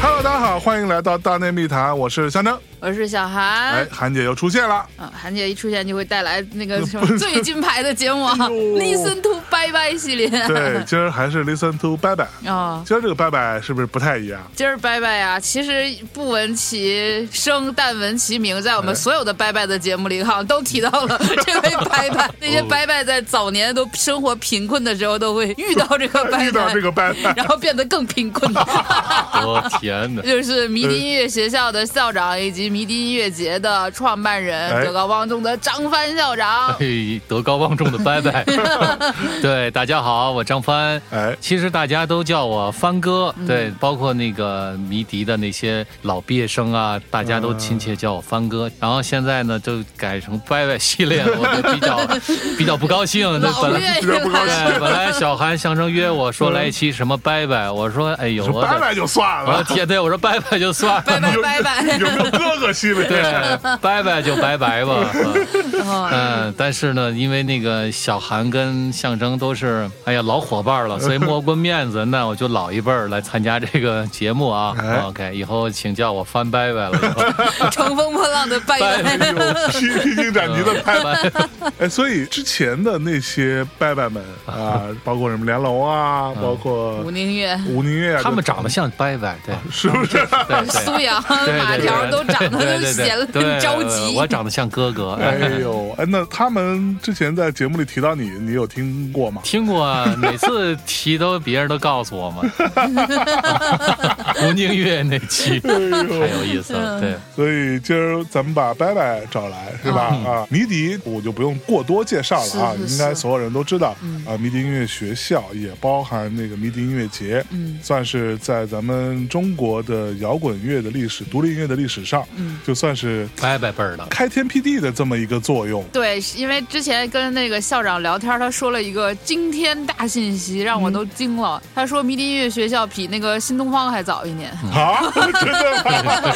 Hello，大家好，欢迎来到大内密谈，我是香征。我是小韩。哎，韩姐又出现了。啊，韩姐一出现就会带来那个什么最金牌的节目啊，Listen to 拜拜系列。对，今儿还是 Listen to 拜拜。啊，今儿这个拜拜是不是不太一样？今儿拜拜呀，其实不闻其声，但闻其名，在我们哎所有的拜拜的节目里，好像都提到了 这位拜拜。那些拜拜在早年都生活贫困的时候，都会遇到这个拜 拜遇到拜这，个拜拜，然后变得更贫困。我 天哪！就是迷笛音乐学校的校长以及迷笛音乐节的创办人，哎德高望重的张帆校长。嘿，德高望重的拜拜。对，大家好，我张帆。哎，其实大家都叫我帆哥，嗯对，包括那个迷笛的那些老毕业生啊，大家都亲切叫我帆哥。然后现在呢，就改成拜拜系列了，我就比较 比较不高兴。那老本来愿意比较不高兴对，本来小韩相声约我说来一期什么拜拜，我说哎呦，我的说拜拜就算了。我的天，对我说拜拜就算了，拜拜有拜拜。有没有哥哥系列？对，拜拜就拜拜吧。哦嗯，但是呢，因为那个小韩跟象征都是哎呀老伙伴了，所以摸过面子，那我就老一辈儿来参加这个节目啊。哎 OK，以后请叫我翻拜拜了。乘风破浪的拜拜拜。哎呦，披披荆斩棘的拜拜。哎，所以之前的那些拜拜们啊，包括什么梁龙啊，包括吴宁月、吴宁月啊，他们长得像拜拜，对。是不是？对对苏阳、对马条都长得都对对显得对对很着急。我长得像哥哥。哎呦，哎，那他们之前在节目里提到你，你有听过吗？听过啊，每次提都别人都告诉我嘛。吴宁月那期太有意思了，对。所以今儿咱们把拜拜找来，是吧？啊，迷笛我就不用过多介绍了啊，应该所有人都知道。啊，迷笛音乐学校也包含那个迷笛音乐节，嗯算是在咱们中国的摇滚乐的历史、独立音乐的历史上，嗯就算是拜拜辈儿的，开天辟地的这么一个作用。对，因为之前跟那个校长聊天，他说了一个惊天大信息，让我都惊了。他说迷笛音乐学校比那个新东方还早一年。啊，真的吗？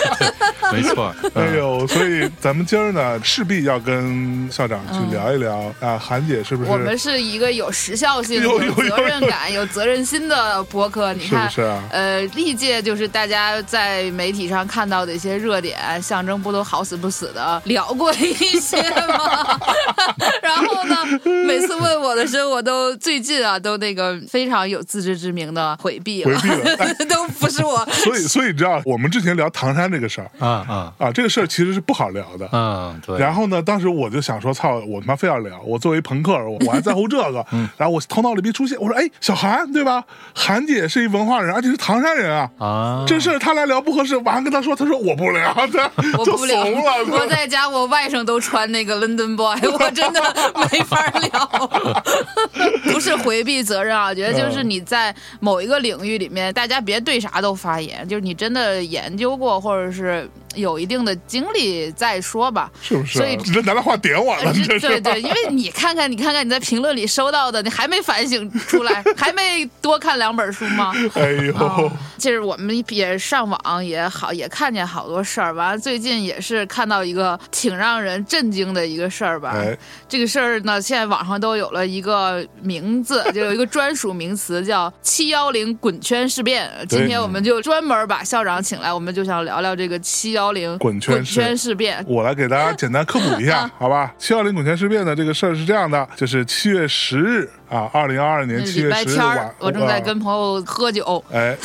没错。哎呦，所以咱们今儿呢，势必要跟校长去聊一聊、啊，韩姐是不是？我们是一个有时效性、有有有责任感、有责任心的博客。你看，是不是啊呃，历届就是大家在媒体上看到的一些热点，象征不都好死不死的聊过一些吗？然后呢，每次问我的时候，我都最近啊，都那个非常有自知之明的回避了，回避了 哎都不是我。所以，所以你知道，我们之前聊唐山这个事儿啊啊啊，这个事儿其实是不好聊的。嗯，对。然后呢，当时我就想说，操，我他妈非要聊。我作为朋克，我我还在乎这个。嗯然后我头脑里边出现，我说，哎，小韩对吧？韩姐是一文化人，而且是唐山人啊。啊，这事儿他来聊不合适，晚上跟他说，他说我不聊，他 就我不聊怂了。我在家，我外甥都穿那个 London Boy，我真的没法聊。不是回避责任啊，我觉得就是你在某一个领域里面，大家别对啥都发言，就是你真的研究过或者是有一定的经历再说吧。是不是啊？所以你 这拿大话点我了，呃这是。对对，因为你看看，你看看你在评论里收到的，你还没反省出来，还没多看两本书吗？哎呦，哦，就是我们也上网也好，也看见好多事儿。完了，最近也是看到一个挺让人震惊的一个事儿吧。哎，这个事儿呢，现在网上都有了一个名字，就有一个专属名词叫“七幺零滚圈事变”。今天我们就专门把校长请来，我们就想聊聊这个“七幺零滚圈事变”。我来给大家简单科普一下啊，好吧？七幺零滚圈事变的这个事儿是这样的，就是七月十日啊，二零二二年七月十日晚我正在啊跟朋友喝酒。哎，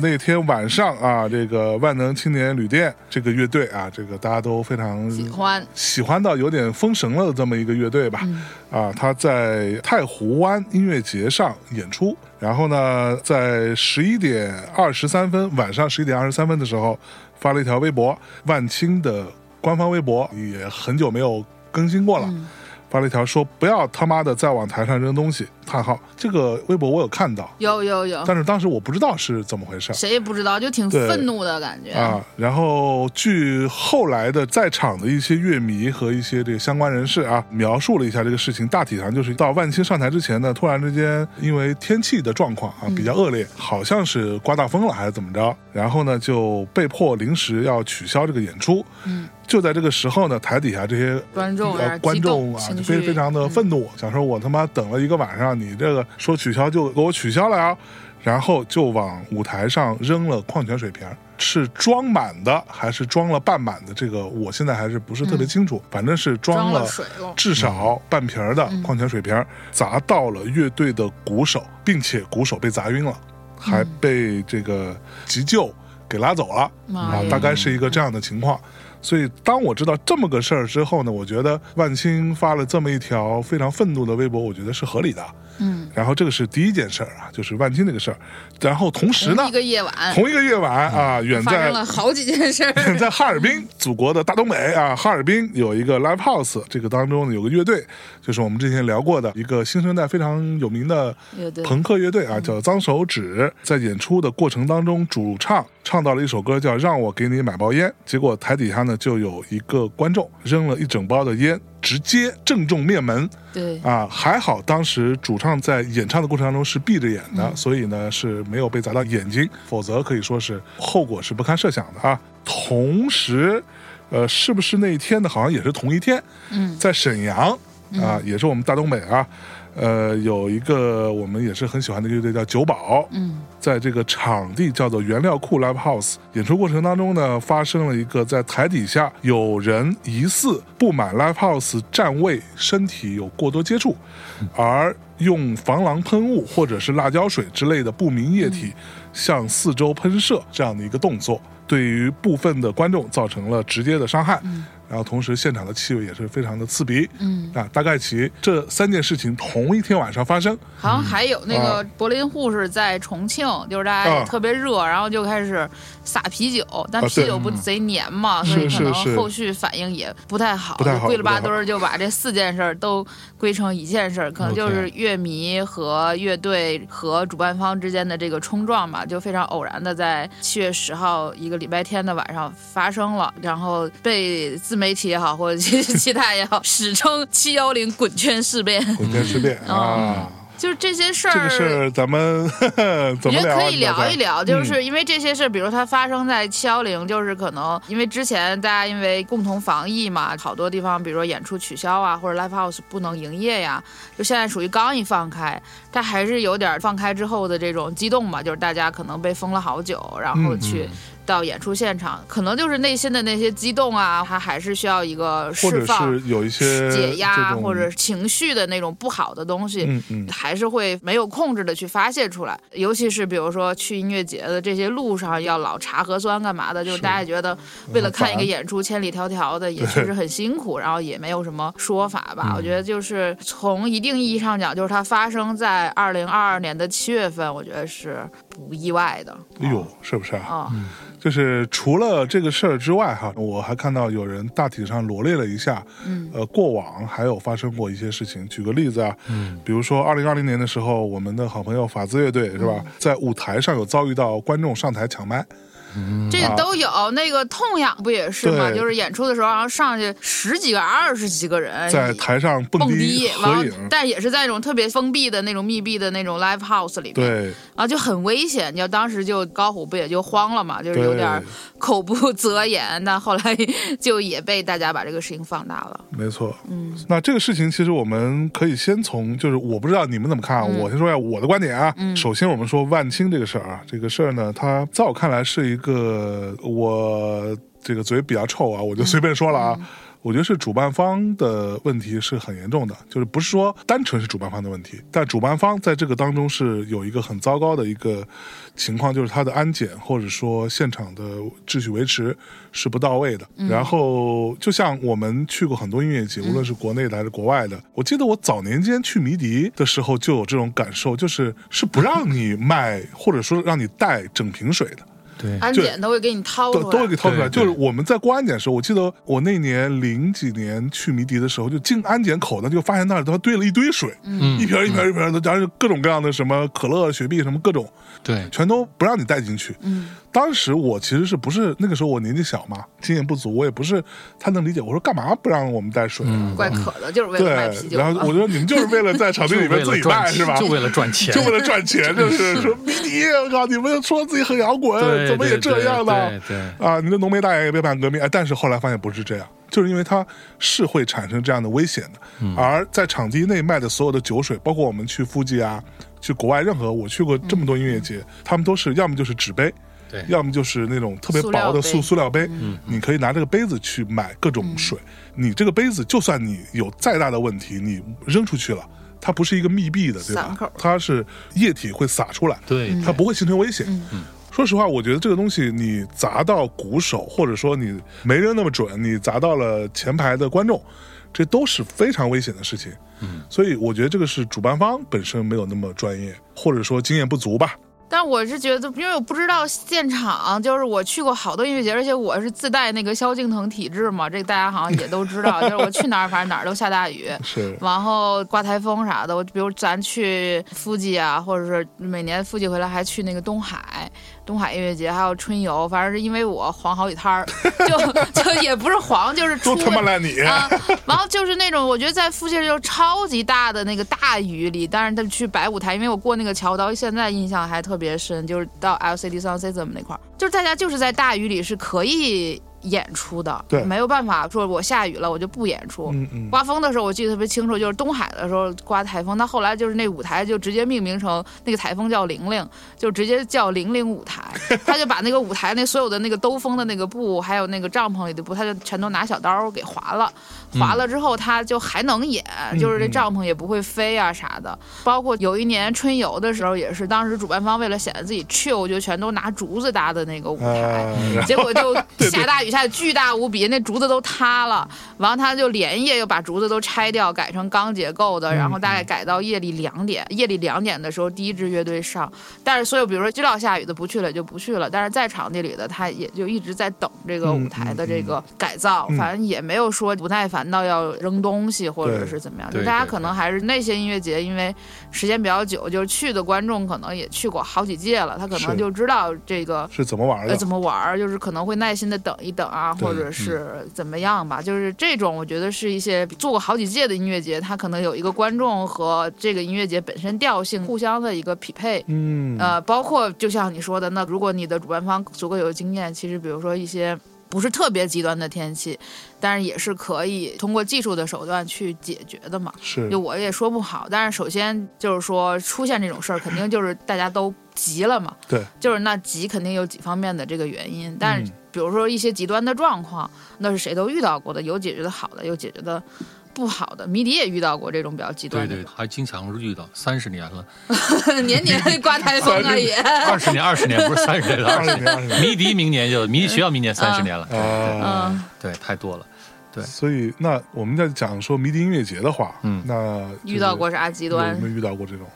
那天晚上啊，这个万能青年旅店这个乐队啊，这个大家都非常喜欢喜欢到有点封神了的这么一个乐队吧。嗯啊，他在太湖湾音乐节上演出，然后呢，在十一点二十三分，晚上十一点二十三分的时候，发了一条微博，万青的官方微博也很久没有更新过了。嗯发了一条说不要他妈的再往台上扔东西，叹号。这个微博我有看到，有有有，但是当时我不知道是怎么回事。谁也不知道，就挺愤怒的感觉。啊，然后据后来的在场的一些乐迷和一些这个相关人士啊，描述了一下这个事情，大体上就是到万青上台之前呢，突然之间因为天气的状况啊比较恶劣，好像是刮大风了还是怎么着，然后呢就被迫临时要取消这个演出。嗯，就在这个时候呢，台底下这些观众有呃观众啊，就非非常的愤怒，想说我他妈等了一个晚上，你这个说取消就给我取消了呀，然后就往舞台上扔了矿泉水瓶。是装满的还是装了半满的？这个我现在还是不是特别清楚，反正是装装了至少半瓶的矿泉水瓶儿，砸到了乐队的鼓手，并且鼓手被砸晕了，还被这个急救给拉走了。啊，大概是一个这样的情况。所以当我知道这么个事儿之后呢，我觉得万青发了这么一条非常愤怒的微博，我觉得是合理的。嗯，然后这个是第一件事儿啊，就是万青这个事儿。然后同时呢同一，个夜晚同一个夜晚啊，远发在生了好几件事儿。远在哈尔滨，祖国的大东北啊，哈尔滨有一个 live house，这个当中呢有个乐队，就是我们之前聊过的一个新生代非常有名的朋克乐队啊，叫脏手指。在演出的过程当中，主唱唱到了一首歌叫《让我给你买包烟》，结果台底下呢就有一个观众扔了一整包的烟，直接正中面门。对，啊，还好当时主唱在演唱的过程当中是闭着眼的，嗯所以呢是没有被砸到眼睛，否则可以说是后果是不堪设想的啊。同时，呃，是不是那一天呢？好像也是同一天，嗯在沈阳啊，也是我们大东北啊，呃，有一个我们也是很喜欢的乐队叫九宝，嗯在这个场地叫做原料库 Live House 演出过程当中呢，发生了一个在台底下有人疑似不满 Live House 站位，身体有过多接触，而用防狼喷雾或者是辣椒水之类的不明液体向四周喷射这样的一个动作，对于部分的观众造成了直接的伤害。然后同时现场的气味也是非常的刺鼻。嗯，啊，大概其这三件事情同一天晚上发生。好像还有那个柏林护士在重庆，就是大家特别热，然后就开始撒啤酒，但啤酒不贼黏嘛，是所以可能后续反应也不太好，不太好就归了吧不太好。堆儿就把这四件事儿都归成一件事儿，可能就是乐迷和乐队和主办方之间的这个冲撞吧，就非常偶然的在七月十号一个礼拜天的晚上发生了，然后被自媒体也好或者其其他也好，史称七幺零滚圈事变，滚圈事变 啊。就是这些事儿。这个事儿咱们？我觉得可以聊一聊，就嗯是因为这些事儿，比如它发生在七幺零，就是可能因为之前大家因为共同防疫嘛，好多地方比如说演出取消啊，或者 live house 不能营业呀，就现在属于刚一放开，但还是有点放开之后的这种激动嘛，就是大家可能被封了好久，然后嗯去。到演出现场，可能就是内心的那些激动啊，它还是需要一个或者释放、是有一些解压或者情绪的那种不好的东西，嗯嗯还是会没有控制的去发泄出来。尤其是比如说去音乐节的这些路上要老查核酸干嘛的，就是大家觉得为了看一个演出千里迢迢的，也确实很辛苦，然后也没有什么说法吧。我觉得就是从一定意义上讲，就是它发生在二零二二年的七月份，我觉得是不意外的哎呦，是不是啊？啊。就是除了这个事儿之外，哈，我还看到有人大体上罗列了一下，嗯呃，过往还有发生过一些事情。举个例子啊，嗯，比如说二零二零年的时候，我们的好朋友法兹乐队是吧，在舞台上有遭遇到观众上台抢麦，这个都有，那个痛痒不也是吗？就是演出的时候，然后上去十几个、二十几个人在台上蹦蹦迪迪，完了合影，，但也是在那种特别封闭的那种密闭的那种 live house 里面，对然后就很危险。你要当时就高虎不也就慌了嘛，就是有点口不择言，但后来就也被大家把这个事情放大了。没错，嗯，那这个事情其实我们可以先从，就是我不知道你们怎么看啊，嗯我先说一下我的观点啊。首先我们说万青这个事儿啊，这个事儿呢，它在我看来是一个我这个嘴比较臭啊，我就随便说了啊。嗯我觉得是主办方的问题是很严重的，就是不是说单纯是主办方的问题，但主办方在这个当中是有一个很糟糕的一个情况，就是他的安检或者说现场的秩序维持是不到位的。然后就像我们去过很多音乐节，无论是国内的还是国外的，我记得我早年间去迷笛的时候就有这种感受，就是是不让你卖或者说让你带整瓶水的。对安检都会给你掏出来，都都会给掏出来。就是我们在过安检的时候，我记得我那年零几年去迷笛的时候，就进安检口呢，就发现那里头堆了一堆水，嗯一瓶一瓶一瓶的，然后各种各样的什么可乐、雪碧什么各种，对全都不让你带进去。嗯，当时我其实是不是那个时候我年纪小嘛，经验不足，我也不是太能理解。我说干嘛不让我们带水啊？嗯怪渴的，就是为了卖啤对，酒。然后我觉得你们就是为了在场地里面 自己卖是吧？就为了赚钱，就为了赚钱，就是说迷笛，我靠，你们说自己很摇滚，对怎么也这样呢？对对对啊，你的浓眉大眼也别反革命，哎，但是后来发现不是这样，就是因为它是会产生这样的危险的。嗯而在场地内卖的所有的酒水，包括我们去附近啊，去国外任何我去过这么多音乐节，他们都是要么就是纸杯。对要么就是那种特别薄的塑塑料杯，嗯你可以拿这个杯子去买各种水。你这个杯子，就算你有再大的问题，你扔出去了，它不是一个密闭的，对吧？它是液体会洒出来，对它不会形成危险。嗯说实话，我觉得这个东西你砸到鼓手，或者说你没扔那么准，你砸到了前排的观众，这都是非常危险的事情。嗯，所以我觉得这个是主办方本身没有那么专业，或者说经验不足吧。但我是觉得，因为我不知道现场，就是我去过好多音乐节，而且我是自带那个萧敬腾体质嘛，这个大家好像也都知道，就是我去哪儿反正哪儿都下大雨。是，然后刮台风啥的，我比如咱去富吉啊，或者是每年富吉回来还去那个东海，东海音乐节，还有春游，反正是因为我黄好几摊儿，就就也不是黄，就是出都他妈烂你！啊，然后就是那种我觉得在附近就超级大的那个大雨里，但是他去摆舞台，因为我过那个桥，到现在印象还特别深，就是到 LCD Sound System 那块儿，就是大家就是在大雨里是可以演出的，对没有办法说我下雨了我就不演出。嗯嗯，刮风的时候我记得特别清楚，就是东海的时候刮台风，他后来就是那舞台就直接命名成那个台风叫玲玲，就直接叫玲玲舞台。他就把那个舞台那所有的那个兜风的那个布，还有那个帐篷里的布，他就全都拿小刀给划了。划了之后，他就还能演，就是这帐篷也不会飞啊啥的。包括有一年春游的时候，也是当时主办方为了显得自己 chill，就全都拿竹子搭的那个舞台。结果就 下大雨，下的巨大无比，那竹子都塌了。完了，他就连夜又把竹子都拆掉，改成钢结构的，然后大概改到夜里两点。夜里两点的时候，第一支乐队上，但是所有比如说知道下雨的不去了也就不去了，但是在场地里的他也就一直在等这个舞台的这个改造，嗯反正也没有说不耐烦到要扔东西或者是怎么样，就大家可能还是那些音乐节，因为时间比较久，就是去的观众可能也去过好几届了，他可能就知道这个。是怎么玩呃，的？怎么玩儿，就是可能会耐心的等一等啊，或者是怎么样吧，就是这种，我觉得是一些做过好几届的音乐节，他可能有一个观众和这个音乐节本身调性互相的一个匹配。嗯，呃，包括就像你说的，那如果你的主办方足够有经验，其实比如说一些不是特别极端的天气，但是也是可以通过技术的手段去解决的嘛。是就我也说不好，但是首先就是说出现这种事儿，肯定就是大家都急了嘛。对，就是那急肯定有几方面的这个原因，但是嗯比如说一些极端的状况，那是谁都遇到过的，有解决的好的，有解决的不好的。迷笛也遇到过这种比较极端的对对，，还经常遇到，三十年了，年年刮台风啊也。二十年，二十年不是三十年了，二十年，迷笛明年就迷笛学校明年三十年了，啊。嗯，对，太多了。对所以，那我们在讲说迷笛音乐节的话，嗯那遇到过啥极端有没有遇到过这种？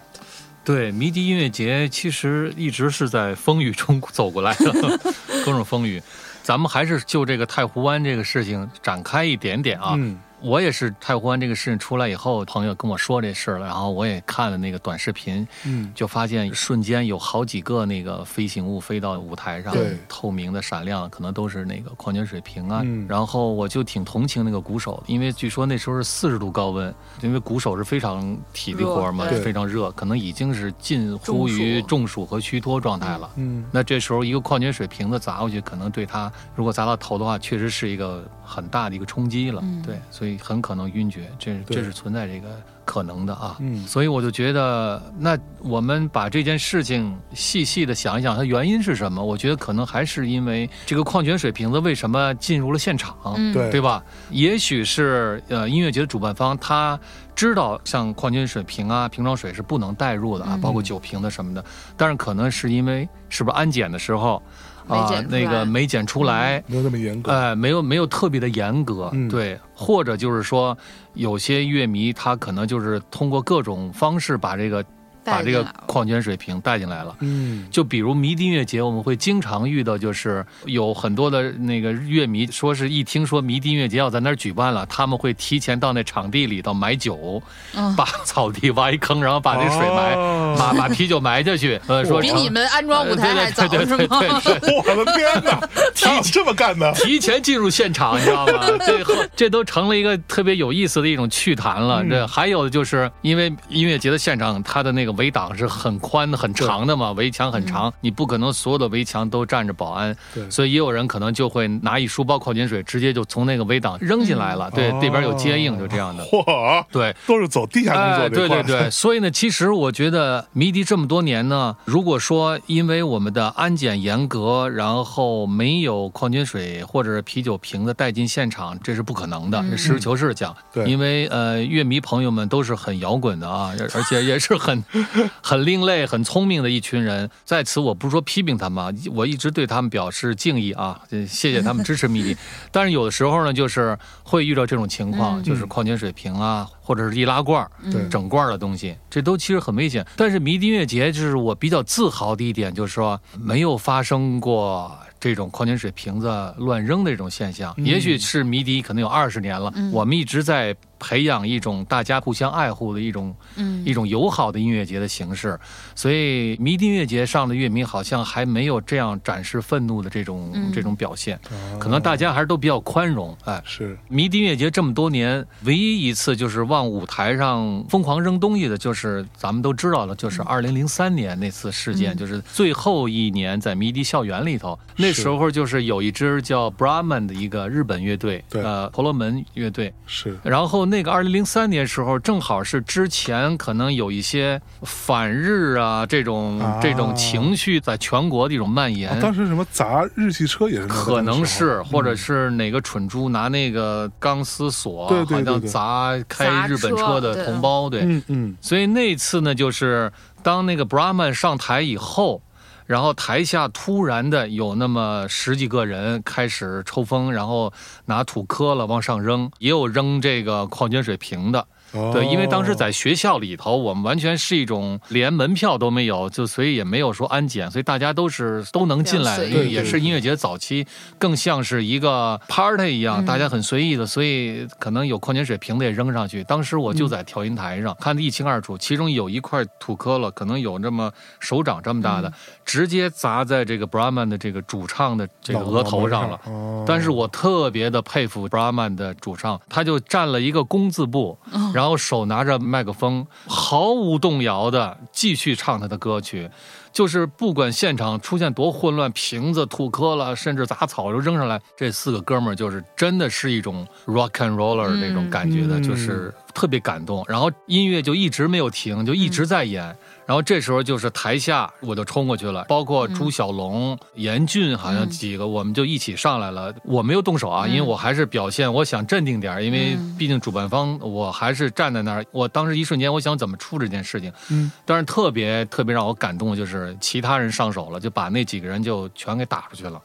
对，迷笛音乐节其实一直是在风雨中走过来的，各种风雨。咱们还是就这个太湖湾这个事情展开一点点啊。嗯我也是太湖湾这个事情出来以后，朋友跟我说这事儿了，然后我也看了那个短视频，嗯，就发现瞬间有好几个那个飞行物飞到舞台上对，透明的、闪亮，可能都是那个矿泉水瓶啊。嗯。然后我就挺同情那个鼓手，因为据说那时候是四十度高温，因为鼓手是非常体力活嘛非常热，可能已经是近乎于中暑和虚脱状态了。嗯那这时候一个矿泉水瓶子砸过去，可能对他如果砸到头的话，确实是一个很大的一个冲击了。嗯。对，所以很可能晕厥，这对这是存在这个可能的啊。嗯所以我就觉得，那我们把这件事情细细的想一想，它原因是什么？我觉得可能还是因为这个矿泉水瓶子为什么进入了现场，嗯对对吧？也许是呃音乐节的主办方他知道像矿泉水瓶啊、瓶装水是不能带入的啊，嗯包括酒瓶子什么的，但是可能是因为是不是安检的时候啊、那个没检出来。没有那么严格。哎，没有没有特别的严格，嗯对，或者就是说，有些乐迷他可能就是通过各种方式把这个把这个矿泉水瓶带进来了。嗯，就比如迷笛音乐节，我们会经常遇到，就是有很多的那个乐迷，说是一听说迷笛音乐节要在那儿举办了，他们会提前到那场地里头买酒，嗯把草地挖一坑，然后把那水埋，哦把把啤酒埋下去，呃，说成比你们安装舞台还早对对是吗？对对对 我的天哪，还有这么干的？提前进入现场，你知道吗？这后这都成了一个特别有意思的一种趣谈了。嗯这还有就是因为音乐节的现场，它的那个围挡是很宽的、很长的嘛，围墙很长，你不可能所有的围墙都站着保安，对。所以也有人可能就会拿一书包矿泉水，直接就从那个围挡扔进来了。对，哦这边有接应，就这样的。嚯，对，都是走地下工作哎，这块儿。对对。对，所以呢，其实我觉得迷笛这么多年呢，如果说因为我们的安检严格，然后没有矿泉水或者是啤酒瓶子带进现场，这是不可能的。嗯。实事求是讲，对。因为呃，乐迷朋友们都是很摇滚的啊，而且也是很 很另类、很聪明的一群人。在此，我不是说批评他们啊，我一直对他们表示敬意啊，这 谢谢他们支持迷笛。但是有的时候呢，就是会遇到这种情况，嗯就是矿泉水瓶啊，或者是易拉罐儿。对整罐儿的东西，这都其实很危险。但是迷笛音乐节就是我比较自豪的一点，就是说没有发生过这种矿泉水瓶子乱扔的这种现象。也许是迷笛可能有二十年了，我们一直在培养一种大家互相爱护的一种、嗯。一种友好的音乐节的形式。所以迷笛音乐节上的乐迷好像还没有这样展示愤怒的这种、嗯。这种表现，哦。可能大家还是都比较宽容，哎。是。迷笛音乐节这么多年，唯一一次就是往舞台上疯狂扔东西的，就是咱们都知道了，就是二零零三年那次事件，嗯。就是最后一年在迷笛校园里头，那时候就是有一支叫 Brahman 的一个日本乐队，对。呃，婆罗门乐队，是，然后那个二零零三年时候，正好是之前可能有一些反日啊这种、啊。这种情绪在全国的一种蔓延。啊当时什么砸日系车也是可能是，或者是哪个蠢猪拿那个钢丝锁，对对对好像砸开日本车的同胞，对。嗯嗯。所以那次呢，就是当那个 Brahman 上台以后，然后台下突然的有那么十几个人开始抽风，然后拿土磕了往上扔，也有扔这个矿泉水瓶的。哦。对，因为当时在学校里头，我们完全是一种连门票都没有，就所以也没有说安检，所以大家都是都能进来，也是音乐节早期，更像是一个 party 一样，大家很随意的，所以可能有矿泉水瓶子也扔上去。当时我就在调音台上、看得一清二楚，其中有一块土磕了，可能有这么手掌这么大的，直接砸在这个 Brahman 的这个主唱的这个额头上了。哦。但是我特别的佩服 Brahman 的主唱，他就站了一个工字步，然后手拿着麦克风，毫无动摇的继续唱他的歌曲。就是不管现场出现多混乱，瓶子吐磕了，甚至杂草都扔上来，这四个哥们儿就是真的是一种 rock and roller 那种感觉的，嗯就是特别感动。然后音乐就一直没有停，就一直在演。然后这时候就是台下我就冲过去了，包括朱小龙、严俊，好像几个我们就一起上来了。我没有动手啊，因为我还是表现，我想镇定点儿，因为毕竟主办方，我还是站在那儿。我当时一瞬间，我想怎么出这件事情。嗯，但是特别特别让我感动的就是其他人上手了，就把那几个人就全给打出去了，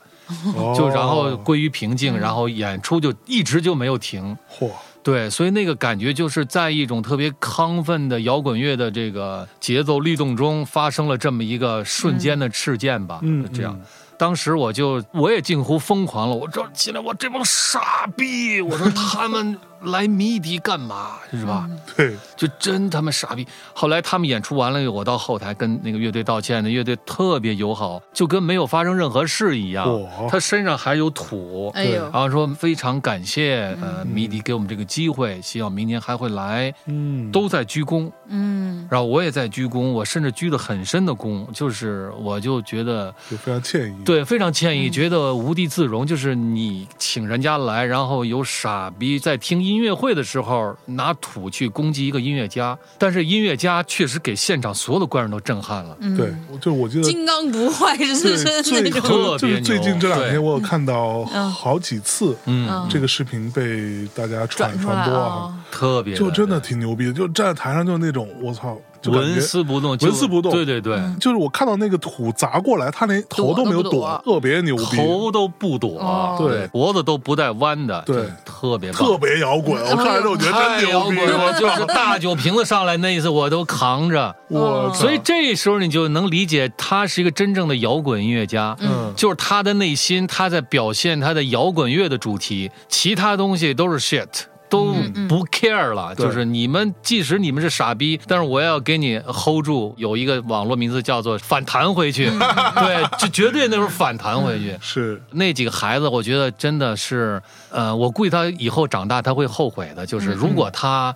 哦就然后归于平静，然后演出就一直就没有停。嚯，对，所以那个感觉就是在一种特别亢奋的摇滚乐的这个节奏律动中，发生了这么一个瞬间的事件吧。嗯这样嗯，当时我就我也近乎疯狂了，我说起来我这帮傻逼，我说他们来迷笛干嘛是吧？对，就真他妈傻逼。后来他们演出完了以后，我到后台跟那个乐队道歉，那乐队特别友好，就跟没有发生任何事一样嚯。他身上还有土，哎呦然，后说非常感谢呃迷笛给我们这个机会，希望明年还会来，嗯，都在鞠躬。嗯，然后我也在鞠躬，我甚至鞠的很深的躬，就是我就觉得就非常歉意。，对非常歉意，觉得无地自容。就是你请人家来，然后有傻逼在听音乐会的时候拿土去攻击一个音乐家，但是音乐家确实给现场所有的观众都震撼了。嗯。对，就我记得金刚不坏对是？是最那种，特别就是最近这两天，我有看到嗯好几次嗯，这个视频被大家传传播啊。啊，特别就真的挺牛逼的，就站在台上就那种我操，纹丝不动，纹丝不动对对对，就是我看到那个土砸过来，他连头都没有躲特别牛逼，头都不躲，哦。对脖子都不带弯的，对。特别棒特别摇滚。我看完之后我觉得太真牛逼摇滚了，就是大酒瓶子上来那一次我都扛着，我所以这时候你就能理解他是一个真正的摇滚音乐家，嗯。就是他的内心他在表现他的摇滚乐的主题，其他东西都是 shit。都不 care 了，对就是你们，即使你们是傻逼，但是我要给你 hold 住。有一个网络名字叫做“反弹回去”，对，就绝对那时候反弹回去。是那几个孩子，我觉得真的是，呃，我估计他以后长大他会后悔的。就是如果他，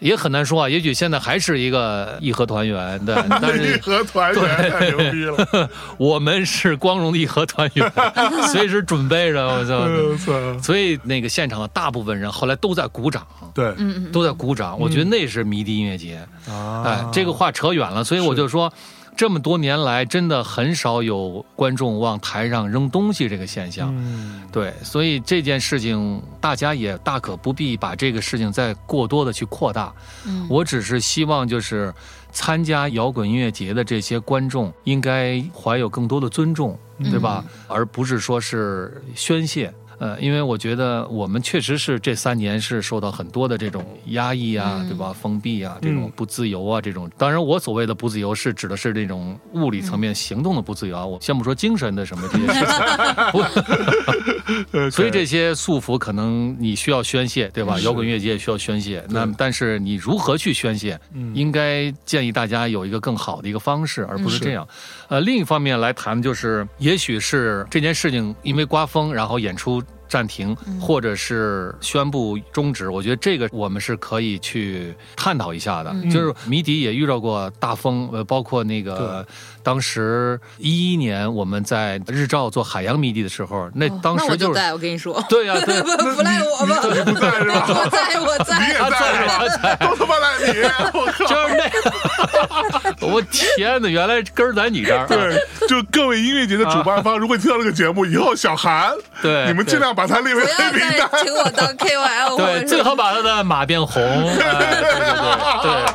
也很难说啊，也许现在还是一个义和团员，对，但义是和团员太牛逼了，我们是光荣的义和团员，随时准备着，我我操。所以那个现场的大部分人后来都在鼓掌，对都在鼓掌。我觉得那是迷笛音乐节。啊哎，这个话扯远了，所以我就说，这么多年来，真的很少有观众往台上扔东西这个现象。嗯对，所以这件事情大家也大可不必把这个事情再过多的去扩大。嗯我只是希望就是参加摇滚音乐节的这些观众应该怀有更多的尊重，对吧？而不是说是宣泄。呃，因为我觉得我们确实是这三年是受到很多的这种压抑啊，嗯对吧？封闭啊，这种嗯不自由啊，这种。当然，我所谓的不自由是指的是这种物理层面行动的不自由啊。我先不说精神的什么这些事情，所以这些束缚可能你需要宣泄，对吧？摇滚乐界也需要宣泄。那但是你如何去宣泄，嗯应该建议大家有一个更好的一个方式，而不是是这样。呃，另一方面来谈，就是也许是这件事情因为刮风，然后演出。暂停，或者是宣布终止，我觉得这个我们是可以去探讨一下的。就是迷底也遇到过大风，呃，包括那个当时一一年我们在日照做海洋迷底的时候，那当时就哦我就是在，我跟你说，对呀、对。不 不赖我吧？你 不在是吧？我在，我你也在。在是吧？都他妈赖你！我靠！就是那，我天哪！原来根儿在你这儿、啊。对，就各位音乐节的主办方，如果听到这个节目，以后小韩，对你们尽量把他列为不要黑名单。请我当 KOL，或对，最好把他的马变红。哎对对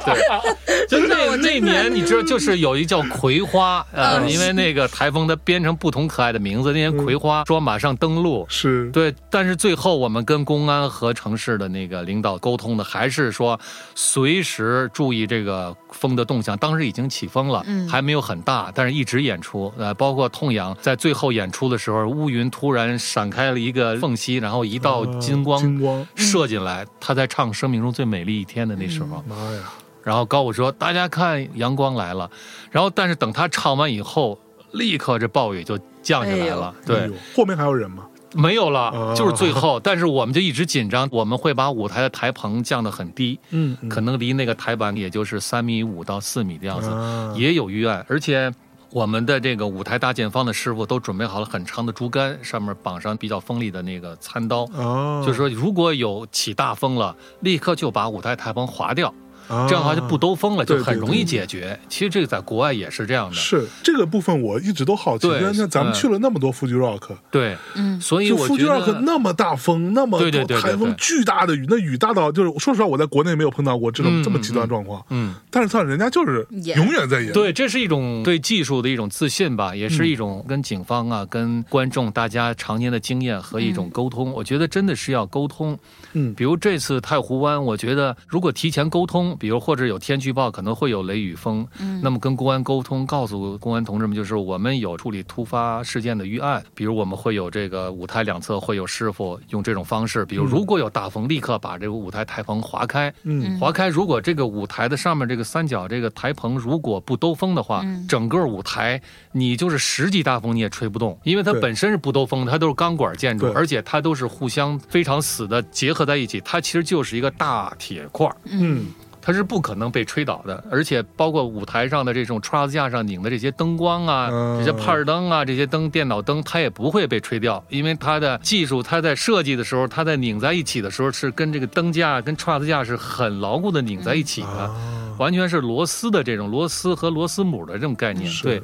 对对，就 那那年，你知道，就是有一叫葵花，呃，嗯因为那个台风它编成不同可爱的名字，那年葵花说马上登陆。是，对，但是最后我们跟公安和城市的那个领导沟通的，还是说随时注意这个风的动向。当时已经起风了，嗯还没有很大，但是一直演出。呃，包括痛痒在最后演出的时候，乌云突然闪开了一个缝隙，然后一道金光啊金光，射进来，他在唱《生命中最美丽一天》的那时候，妈呀！然后高武说：“大家看，阳光来了。”然后，但是等他唱完以后，立刻这暴雨就降下来了。对哎，，后面还有人吗？没有了，哦就是最后。但是我们就一直紧张，我们会把舞台的台棚降得很低，嗯，可能离那个台板也就是三米五到四米的样子，啊也有预案，而且。我们的这个舞台搭建方的师傅都准备好了很长的竹竿，上面绑上比较锋利的那个餐刀，哦，就是说如果有起大风了，立刻就把舞台台棚划掉，啊这样的话就不兜风了，就很容易解决。其实这个在国外也是这样的，是这个部分，我一直都好奇。对那那咱们嗯去了那么多 Fuji Rock，对，嗯所以我 Fuji 觉 Rock 得那么大风，那么对对对对台风巨大的雨，那雨大到就是说实话，我在国内没有碰到过这种嗯这么极端状况。嗯。但是像人家就是永远在演，对，这是一种对技术的一种自信吧，也是一种跟警方啊、跟观众大家常年的经验和一种沟通。我觉得真的是要沟通。嗯比如这次太湖湾，我觉得如果提前沟通，比如或者有天气预报可能会有雷雨风，嗯。那么跟公安沟通，告诉公安同志们，就是我们有处理突发事件的预案，比如我们会有这个舞台两侧会有师傅用这种方式，比如如果有大风，立刻把这个舞台台棚划开，嗯。划开，如果这个舞台的上面这个三角这个台棚如果不兜风的话，嗯。整个舞台你就是十级大风你也吹不动，因为它本身是不兜风的，它都是钢管建筑，而且它都是互相非常死的结合在一起，它其实就是一个大铁块儿。嗯它是不可能被吹倒的，而且包括舞台上的这种 truss 架上拧的这些灯光啊，嗯这些帕尔灯啊，这些灯、电脑灯，它也不会被吹掉，因为它的技术，它在设计的时候，它在拧在一起的时候，是跟这个灯架、跟 truss 架是很牢固的拧在一起的，啊，完全是螺丝的这种螺丝和螺丝母的这种概念。对，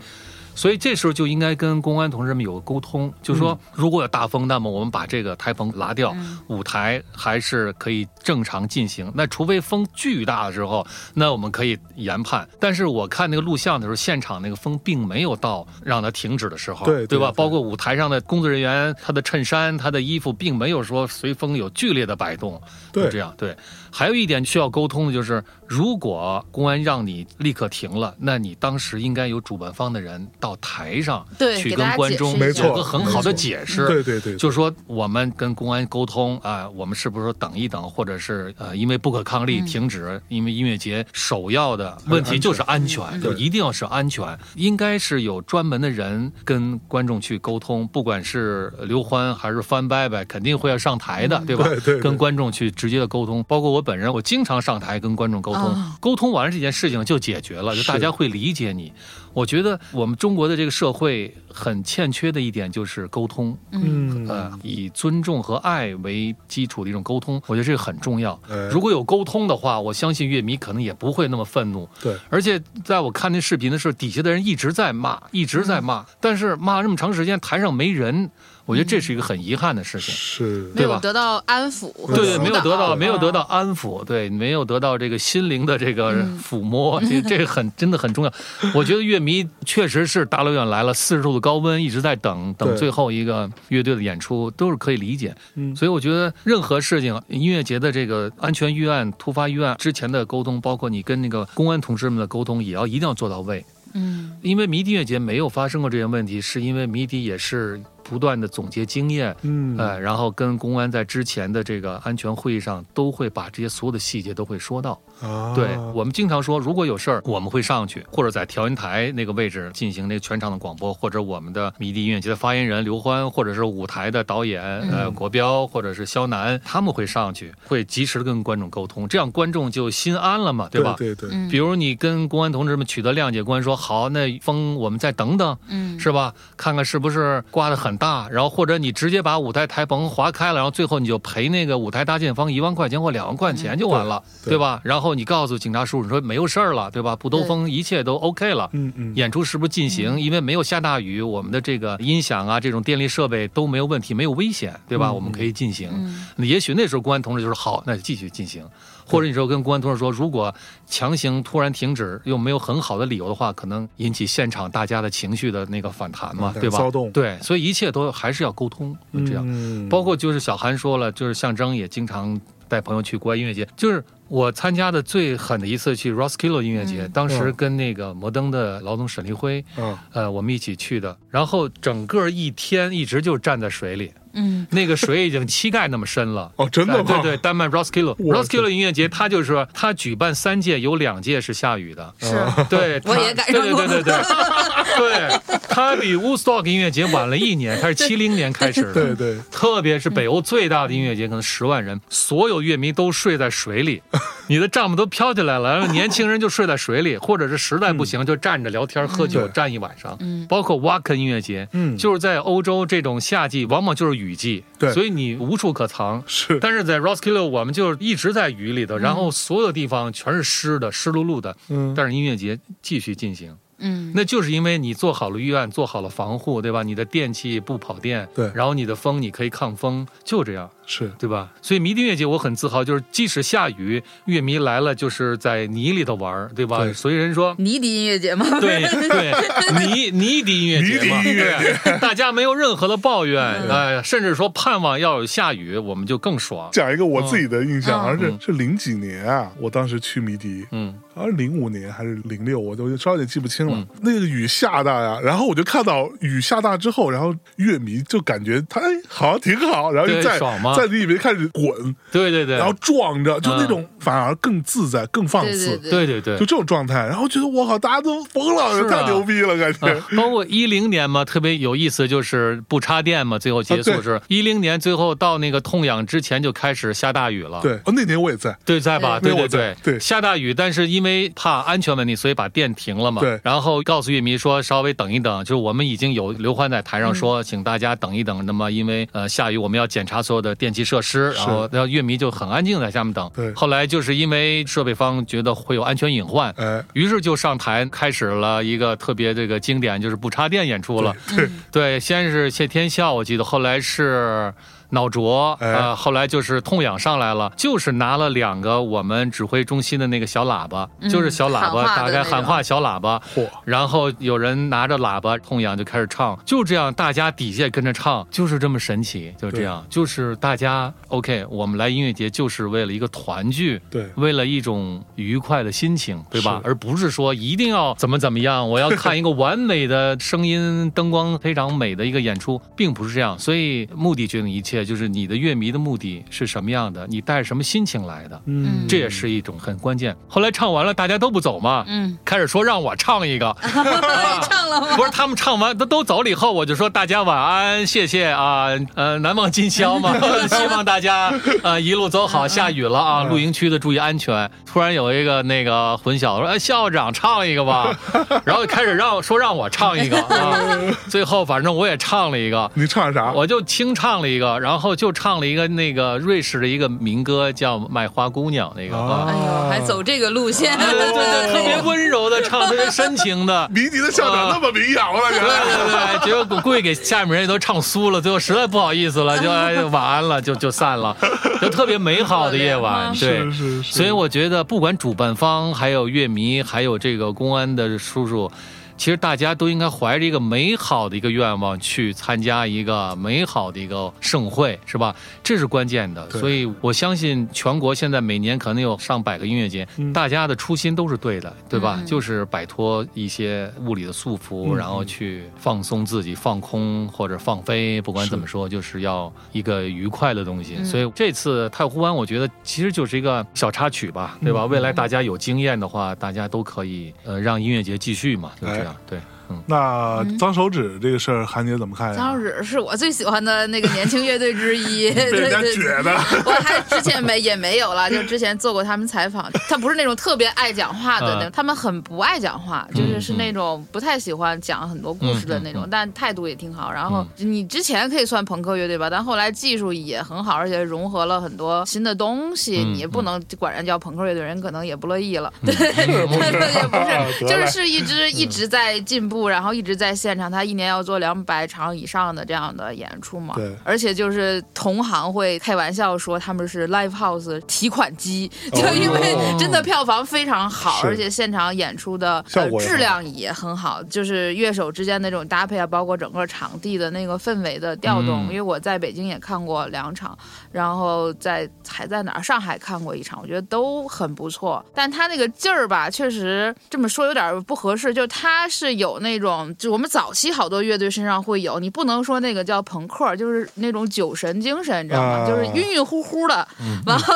所以这时候就应该跟公安同志们有个沟通，就是说如果有大风，那么我们把这个台风拉掉，舞台还是可以正常进行。那除非风巨大的时候，那我们可以研判。但是我看那个录像的时候，现场那个风并没有到让它停止的时候，对吧？包括舞台上的工作人员，他的衬衫、他的衣服，并没有说随风有剧烈的摆动，对这样。对，还有一点需要沟通的就是，如果公安让你立刻停了，那你当时应该有主办方的人到台上去跟观众有个很好的解释。对对对，就是说，我们跟公安沟通啊，我们是不是说等一等，或者是呃，因为不可抗力停止？因为音乐节首要的问题就是安全，就一定要是安全。应该是有专门的人跟观众去沟通，不管是刘欢还是翻伯伯，肯定会要上台的，对吧？对跟观众去直接的沟通，包括我本人，我经常上台跟观众沟通，哦沟通完了这件事情就解决了，就大家会理解你。我觉得我们中国的这个社会很欠缺的一点就是沟通，嗯呃，以尊重和爱为基础的一种沟通，我觉得这个很重要哎。如果有沟通的话，我相信乐迷可能也不会那么愤怒。对，而且在我看那视频的时候，底下的人一直在骂，一直在骂，但是骂这么长时间，台上没人，我觉得这是一个很遗憾的事情。是没有对吧得到安抚对对，没有得到，没有得到啊安抚，对，没有得到这个心灵的这个抚摸，这这个很真的很重要。我觉得乐迷确实是大老远来了，四十度的高温一直在等等最后一个乐队的演出，都是可以理解。嗯所以我觉得任何事情，音乐节的这个安全预案、突发预案之前的沟通，包括你跟那个公安同志们的沟通，也要一定要做到位。嗯因为迷笛音乐节没有发生过这些问题，是因为迷笛也是不断的总结经验，嗯呃，然后跟公安在之前的这个安全会议上都会把这些所有的细节都会说到。啊，对我们经常说，如果有事儿，我们会上去，或者在调音台那个位置进行那个全场的广播，或者我们的迷笛音乐节的发言人刘欢，或者是舞台的导演呃国标，或者是肖楠，他们会上去，会及时的跟观众沟通，这样观众就心安了嘛，对吧？对对比如你跟公安同志们取得谅解，公安说好，那风我们再等等，嗯是吧？看看是不是刮得很大，然后或者你直接把舞台台棚划开了，然后最后你就赔那个舞台搭建方一万块钱或两万块钱就完了，对对吧？然后你告诉警察叔叔你说没有事儿了，对吧？不兜风，一切都 OK 了。嗯嗯，演出是不是进行？因为没有下大雨，我们的这个音响啊，这种电力设备都没有问题，没有危险，对吧？嗯我们可以进行。也许那时候公安同志就是好，那就继续进行。或者你说跟公安同志说，如果强行突然停止，又没有很好的理由的话，可能引起现场大家的情绪的那个反弹嘛，嗯对吧？骚动对，所以一切都还是要沟通，这样。嗯包括就是小韩说了，就是象征也经常带朋友去国外音乐节，就是我参加的最狠的一次去 Roskilde 音乐节，嗯当时嗯。跟那个摩登的老总沈立辉，啊，呃，我们一起去的，然后整个一天一直就站在水里，嗯。那个水已经膝盖那么深了。哦，真的吗？对对，丹麦 Roskilde，Roskilde 音乐节，它就是说，它举办三届，有两届是下雨的。是。对，我也赶上过对对对对对，对，它比 Woodstock 音乐节晚了一年，它是七零年开始的。对对，特别是北欧最大的音乐节，可能十万人，所有乐迷都睡在水里，你的帐篷都飘起来了，然后年轻人就睡在水里，或者是实在不行就站着聊天喝酒，对站一晚上。嗯包括 Wacken 音乐节，嗯就是在欧洲这种夏季，往往就是雨季，对所以你无处可藏。是，但是在 Roskilde 我们就一直在雨里头，然后所有地方全是湿的，湿漉漉的。嗯但是音乐节继续进行，嗯那就是因为你做好了预案，做好了防护，对吧？你的电器不跑电，对然后你的风你可以抗风，就这样。是，对吧？所以迷笛音乐节我很自豪，就是即使下雨，乐迷来了就是在泥里头玩，对吧？对所以人说。泥笛音乐节吗？对对，泥泥笛音乐节嘛，泥笛音乐节对，大家没有任何的抱怨，哎，甚至说盼望要有下雨，我们就更爽。讲一个我自己的印象，嗯好像是嗯是零几年啊，我当时去迷笛，嗯，好像是零五年还是零六，我都稍微有点记不清了。嗯那个雨下大呀，然后我就看到雨下大之后，然后乐迷就感觉他哎好像挺好，然后就对在爽吗在里面开始滚，对对对，然后撞着，就那嗯种反而更自在、更放肆，对对对对就。这种状态。然后觉得我靠，大家都疯了，太牛逼了，感觉。啊，包括一零年嘛，特别有意思，就是不插电嘛，最后结束是一零年，最后到那个痛痒之前就开始下大雨了。对，哦，那年我也在，对，在吧？对对对对下大雨，但是因因为怕安全问题，所以把电停了嘛。对然后告诉乐迷说稍微等一等，就是我们已经有刘欢在台上说，请大家等一等。那么因为呃下雨，我们要检查所有的电气设施，然后然后乐迷就很安静在下面等。对。后来就是因为设备方觉得会有安全隐患，哎，于是就上台开始了一个特别这个经典，就是不插电演出了。对，对，先是谢天笑，我记得，后来是脑浊，哎。呃，后来就是痛痒上来了，就是拿了两个我们指挥中心的那个小喇叭，就是小喇叭，喊话的大概那种喊话小喇叭，嚯，然后有人拿着喇叭，痛痒就开始唱，就这样，大家底下跟着唱，就是这么神奇，就这样，就是大家 OK，我们来音乐节就是为了一个团聚，对。为了一种愉快的心情，对吧？而不是说一定要怎么怎么样，我要看一个完美的声音、灯光非常美的一个演出，并不是这样。所以目的决定一切，就是你的乐迷的目的是什么样的，你带着什么心情来的，嗯，这也是一种很关键。后来唱完了，大家都不走嘛，嗯，开始说让我唱一个，唱了吗？不是他们唱完都都走了以后，我就说大家晚安，谢谢啊，呃，难忘今宵嘛，希望大家呃一路走好。下雨了啊，露营区的注意安全。突然有一个那个混小子说，哎，校长唱一个吧，然后开始让说让我唱一个啊，最后反正我也唱了一个。你唱啥？我就清唱了一个，然后就唱了一个那个瑞士的一个民歌，叫《卖花姑娘》那个啊，哎呦，还走这个路线，对对对，特别温柔的唱，特别深情的。迷你的校长那么民谣了，原对来。对对，结果故意给下面人也都唱酥了，最后实在不好意思了，就 哎晚安了，就就散了，就特别美好的夜晚，对。是是是，所以我觉得，不管主办方、还有乐迷、还有这个公安的叔叔，其实大家都应该怀着一个美好的一个愿望去参加一个美好的一个盛会，是吧？这是关键的。所以我相信全国现在每年可能有上百个音乐节，嗯大家的初心都是对的，对吧？嗯就是摆脱一些物理的束缚，嗯然后去放松自己、放空或者放飞，不管怎么说，就是要一个愉快的东西。嗯所以这次太湖湾，我觉得其实就是一个小插曲吧，对嗯吧？未来大家有经验的话，大家都可以呃让音乐节继续嘛，就这样。对，嗯，那脏手指这个事儿，韩姐怎么看呀？脏手指是我最喜欢的那个年轻乐队之一，被对人家对撅的，我还之前没也没有了，就之前做过他们采访，他不是那种特别爱讲话的那种他们很不爱讲话，就是是那种不太喜欢讲很多故事的那种，但态度也挺好。然后你之前可以算朋克乐队吧，但后来技术也很好，而且融合了很多新的东西，嗯你也不能管人叫朋克乐队，人可能也不乐意了。嗯。对，也不是，就是是一支一直在进步，然后一直在现场，他一年要做两百场以上的这样的演出嘛。对而且就是同行会开玩笑说他们是 live house 提款机，就哦因为真的票房非常好，是而且现场演出的质量也很好，就是乐手之间那种搭配啊，包括整个场地的那个氛围的调动。嗯因为我在北京也看过两场，然后在还在哪儿上海看过一场，我觉得都很不错。但他那个劲儿吧，确实这么说有点不合适，就他是有那种，就我们早期好多乐队身上会有，你不能说那个叫朋克，就是那种酒神精神，你知道吗？啊就是晕晕乎乎的，完后。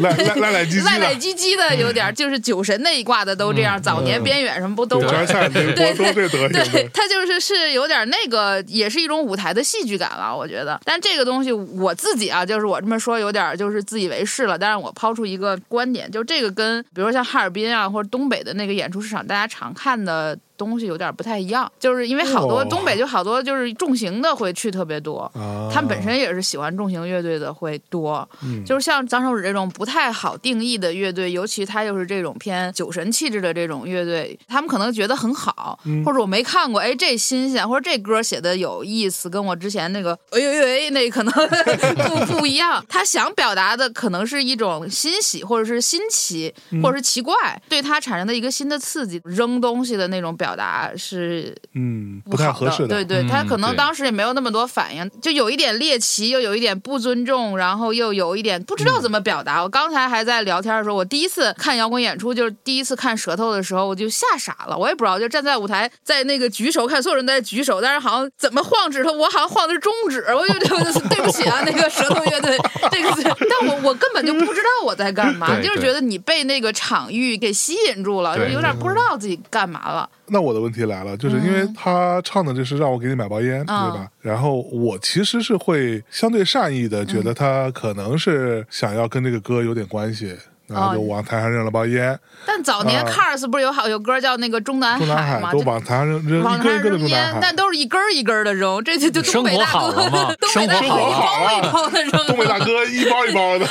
赖赖赖赖唧唧赖赖的，唧唧的，有点就是酒神那一挂的都这样，早年边远什么不都九是川菜那对都这德行对，，他就是是有点那个，也是一种舞台的戏剧感了，我觉得。但这个东西我自己啊，就是我这么说有点就是自以为是了。但是我抛出一个观点，就这个跟比如说像哈尔滨啊或者东北的那个演出市场，大家常看的。东西有点不太一样，就是因为好多哦东北就好多就是重型的会去特别多，啊他们本身也是喜欢重型乐队的会多，嗯。就是像张手指这种不太好定义的乐队，尤其他又是这种偏酒神气质的这种乐队，他们可能觉得很好，嗯。或者我没看过，哎，这新鲜，或者这歌写的有意思，跟我之前那个哎呦呦哎那可能 不不一样。他想表达的可能是一种欣喜，或者是新奇，嗯。或者是奇怪，对他产生的一个新的刺激，扔东西的那种表达是嗯，不不太合适的，对对，嗯他可能当时也没有那么多反应，就有一点猎奇，又有一点不尊重，然后又有一点不知道怎么表达。我刚才还在聊天的时候，我第一次看摇滚演出，就是第一次看舌头的时候，我就吓傻了。我也不知道，就站在舞台，在那个举手，看所有人都在举手，但是好像怎么晃指头，我好像晃的是中指，我就 对不起啊，那个舌头乐队这个字，但我我根本就不知道我在干嘛，就是觉得你被那个场域给吸引住了，就对有点不知道自己干嘛了。那我的问题来了，就是因为他唱的这是让我给你买包烟，嗯对吧？然后我其实是会相对善意的觉得他可能是想要跟这个歌有点关系。然后就哦往台上扔了包烟，但早年啊 Cars 不是有好有歌叫那个中南中南海嘛，就海都往台上扔扔往一根一根的那扔烟，但。都是一根儿一根儿的扔，这就就东北大生活好了吗哥，东北大哥生活好了一包一包的扔。东北大哥一包一包的？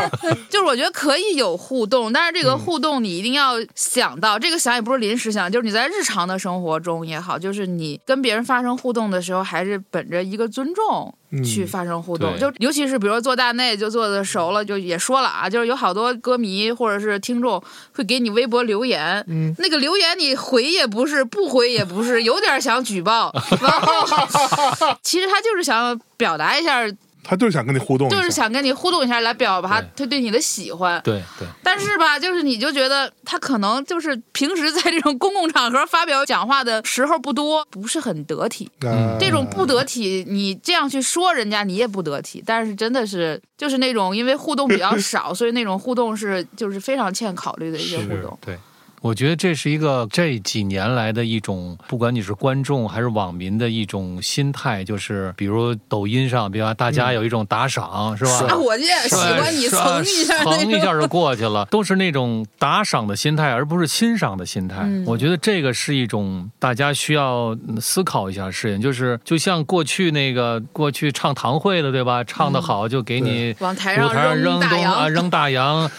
就是我觉得可以有互动，但是这嗯个互动你一定要想到，这个想也不是临时想，就是你在日常的生活中也好，就是你跟别人发生互动的时候，还是本着一个尊重。嗯去发生互动，对。就尤其是比如说做大内就做的熟了，就也说了啊，就是有好多歌迷或者是听众会给你微博留言，嗯那个留言你回也不是，不回也不是，有点想举报，然后 其实他就是想表达一下，他就是想跟你互动，就是想跟你互动一下，来表达他对你的喜欢。对对，但是吧，就是你就觉得他可能就是平时在这种公共场合发表讲话的时候不多，不是很得体。嗯这种不得体，你这样去说人家，你也不得体。但是真的是就是那种因为互动比较少，所以那种互动是就是非常欠考虑的一些互动。对。我觉得这是一个这几年来的一种，不管你是观众还是网民的一种心态，就是比如抖音上，比方大家有一种打赏，是吧？刷火箭，喜欢你蹭一下。蹭一下就过去了，都是那种打赏的心态，而不是欣赏的心态。嗯我觉得这个是一种大家需要嗯思考一下的事情，就是就像过去那个过去唱堂会的，对吧？唱的好就给你往台舞上扔大洋，扔大洋，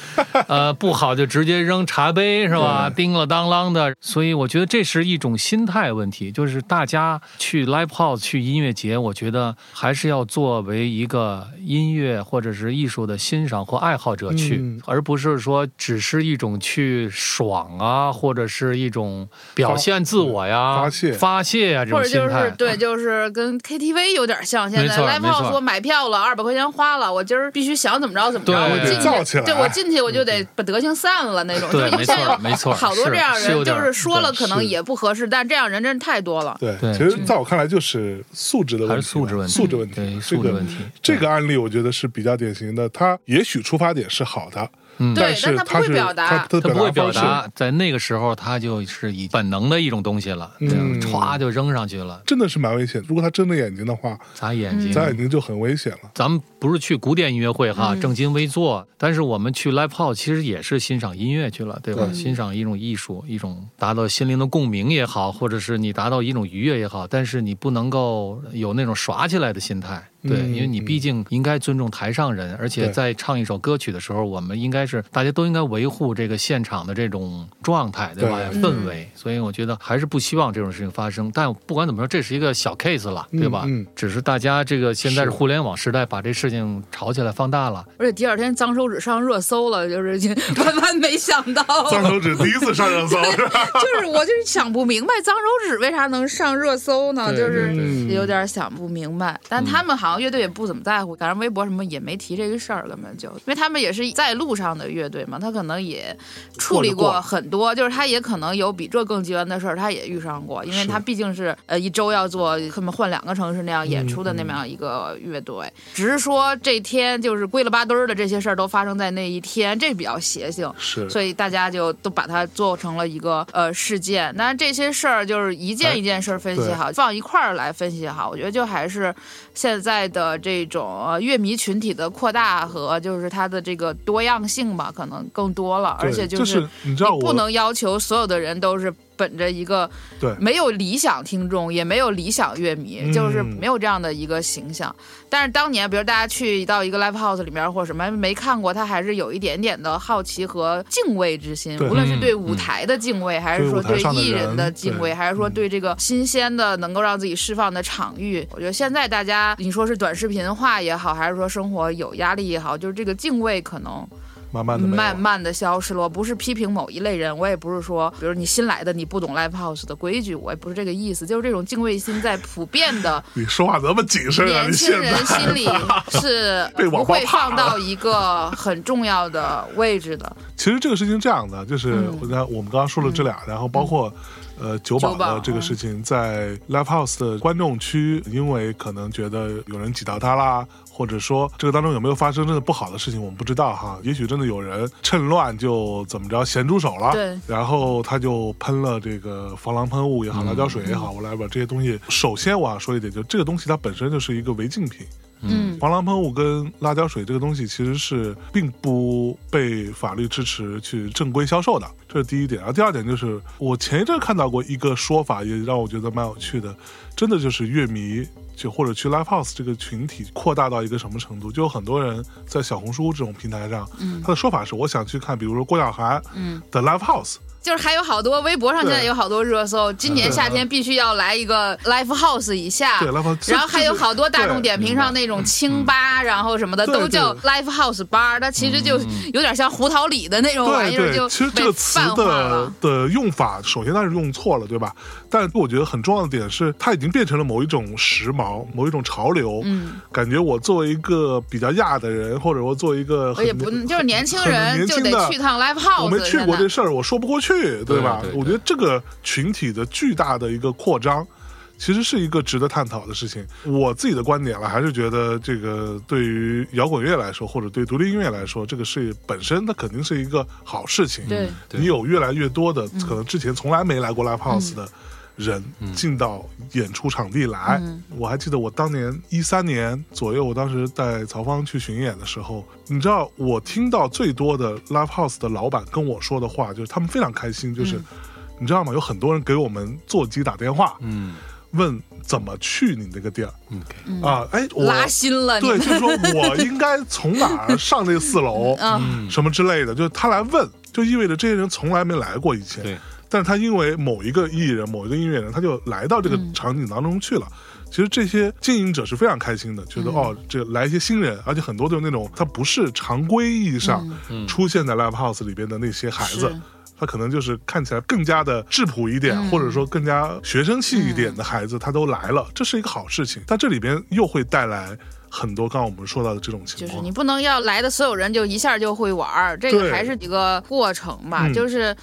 呃，不好就直接扔茶杯，是吧？叮了当啷的。所以我觉得这是一种心态问题，就是大家去 live house 去音乐节，我觉得还是要作为一个音乐或者是艺术的欣赏或爱好者去，嗯而不是说只是一种去爽啊，或者是一种表现自我呀、发泄发泄呀、这或者就是种心态。对，就是跟 KTV 有点像。现在 live house 我买票了，二百块钱花了，我今儿必须想怎么着怎么着，我进去，对我进去我就得把德行散了那种。对没错没错好多这样人，就是说了可能也不合适，但这样人真是太多了。对，其实在我看来就是素质的问题，还是素质问题素质问题，对这个素质问题这个案例我觉得是比较典型的，他也许出发点是好的，嗯对但是他不会是表达他他他不会表达，在那个时候他就是以本能的一种东西了，歘就扔上去了，真的是蛮危险。如果他睁着眼睛的话，砸眼睛。眨眼睛就很危险了。咱们不是去古典音乐会哈，嗯正襟危坐，但是我们去 live house 其实也是欣赏音乐去了，对吧？欣赏一种艺术，一种达到心灵的共鸣也好，或者是你达到一种愉悦也好，但是你不能够有那种耍起来的心态。对，嗯因为你毕竟应该尊重台上人，而且在唱一首歌曲的时候，我们应该是大家都应该维护这个现场的这种状态，对吧？对氛围。所以我觉得还是不希望这种事情发生。但不管怎么说，这是一个小 case 了，对吧？嗯嗯只是大家这个现在是是互联网时代，把这事情炒起来放大了。而且第二天脏手指上热搜了，就是万万没想到，脏手指第一次上热搜，是吧？就是我就是想不明白脏手指为啥能上热搜呢？就是有点想不明白。但他们好像乐队也不怎么在乎，反正微博什么也没提这个事儿，根本就因为他们也是在路上的乐队嘛，他可能也处理过很多，就是他也可能有比这更极端的事儿，他也遇上过，因为他毕竟是呃一周要做他们换两个城市那样演出的那么样一个乐队，只是说这天就是归了吧堆儿的这些事儿都发生在那一天，这比较邪性。是所以大家就都把它做成了一个呃事件。但是这些事儿就是一件一件事儿分析好，放一块儿来分析好。我觉得就还是现在的这种呃乐迷群体的扩大和就是它的这个多样性吧，可能更多了，而且就是你知道我不能要求所有的人都是。本着一个对。没有理想听众，也没有理想乐迷，嗯。就是没有这样的一个形象。但是当年，比如大家去到一个 live house 里面或者什么没看过，他还是有一点点的好奇和敬畏之心，无论是对嗯舞台的敬畏，还是说对艺人的敬畏，还是说对这个新鲜的能够让自己释放的场域。我觉得现在大家，你说是短视频化也好，还是说生活有压力也好，就是这个敬畏可能慢慢的慢慢的消失了。我不是批评某一类人，我也不是说，比如你新来的你不懂 live house 的规矩，我也不是这个意思。就是这种敬畏心在普遍的你说话怎么谨慎啊？年轻人心里 是 不会放到一个很重要的位置的。其实这个事情这样的，就是嗯我刚我们刚刚说了这俩，然后包括。呃，酒保酒保的这个事情，在 live house 的观众区，因为可能觉得有人挤到他啦，或者说这个当中有没有发生真的不好的事情，我们不知道哈。也许真的有人趁乱就怎么着咸猪手了，对然后他就喷了这个防狼喷雾也好，辣椒水也好，我来把这些东西。首先我要说一点，就这个东西它本身就是一个违禁品。嗯防狼喷雾跟辣椒水这个东西其实是并不被法律支持去正规销售的，这是第一点。然后第二点就是，我前一阵看到过一个说法，也让我觉得蛮有趣的，真的就是乐迷。就或者去 live house 这个群体扩大到一个什么程度？就有很多人在小红书这种平台上，嗯他的说法是，我想去看，比如说郭晓涵嗯，的 live house，就是还有好多微博上现在有好多热搜，今年夏天必须要来一个 live house 以下，对 live house，然后还有好多大众点评上那种清吧，然后什么的都叫 live house bar，它其实就有点像胡桃里的那种玩意儿，就，其实这个词的。的用法，首先它是用错了，对吧？但我觉得很重要的点是，它已经变成了某一种时髦，某一种潮流。嗯，感觉我作为一个比较亚的人，或者我作为一个很而且不就是年轻人就得去趟 live house，我没去过这事儿，我说不过去，对吧？对对我觉得这个群体的巨大的一个扩张。其实是一个值得探讨的事情。我自己的观点了，还是觉得这个对于摇滚乐来说，或者对独立音乐来说，这个事业本身它肯定是一个好事情。对对你有越来越多的可能之前从来没来过 live house 的人进到演出场地来。嗯。我还记得我当年一三年左右，我当时带曹芳去巡演的时候，你知道我听到最多的 live house 的老板跟我说的话，就是他们非常开心，就是、你知道吗？有很多人给我们座机打电话，嗯。问怎么去你那个地儿、啊？哎，我拉新了对，就是说我应该从哪儿上这四楼 嗯。什么之类的，就是他来问，就意味着这些人从来没来过以前。对，但是他因为某一个艺人、某一个音乐人，他就来到这个场景当中去了。其实这些经营者是非常开心的，觉得、哦，这来一些新人，而且很多都是那种他不是常规意义上出现在 live house 里边的那些孩子是，他可能就是看起来更加的质朴一点，或者说更加学生气一点的孩子，他都来了，这是一个好事情。但这里边又会带来很多刚刚我们说到的这种情况，就是你不能要来的所有人就一下就会玩儿，这个还是一个过程吧。嗯。就是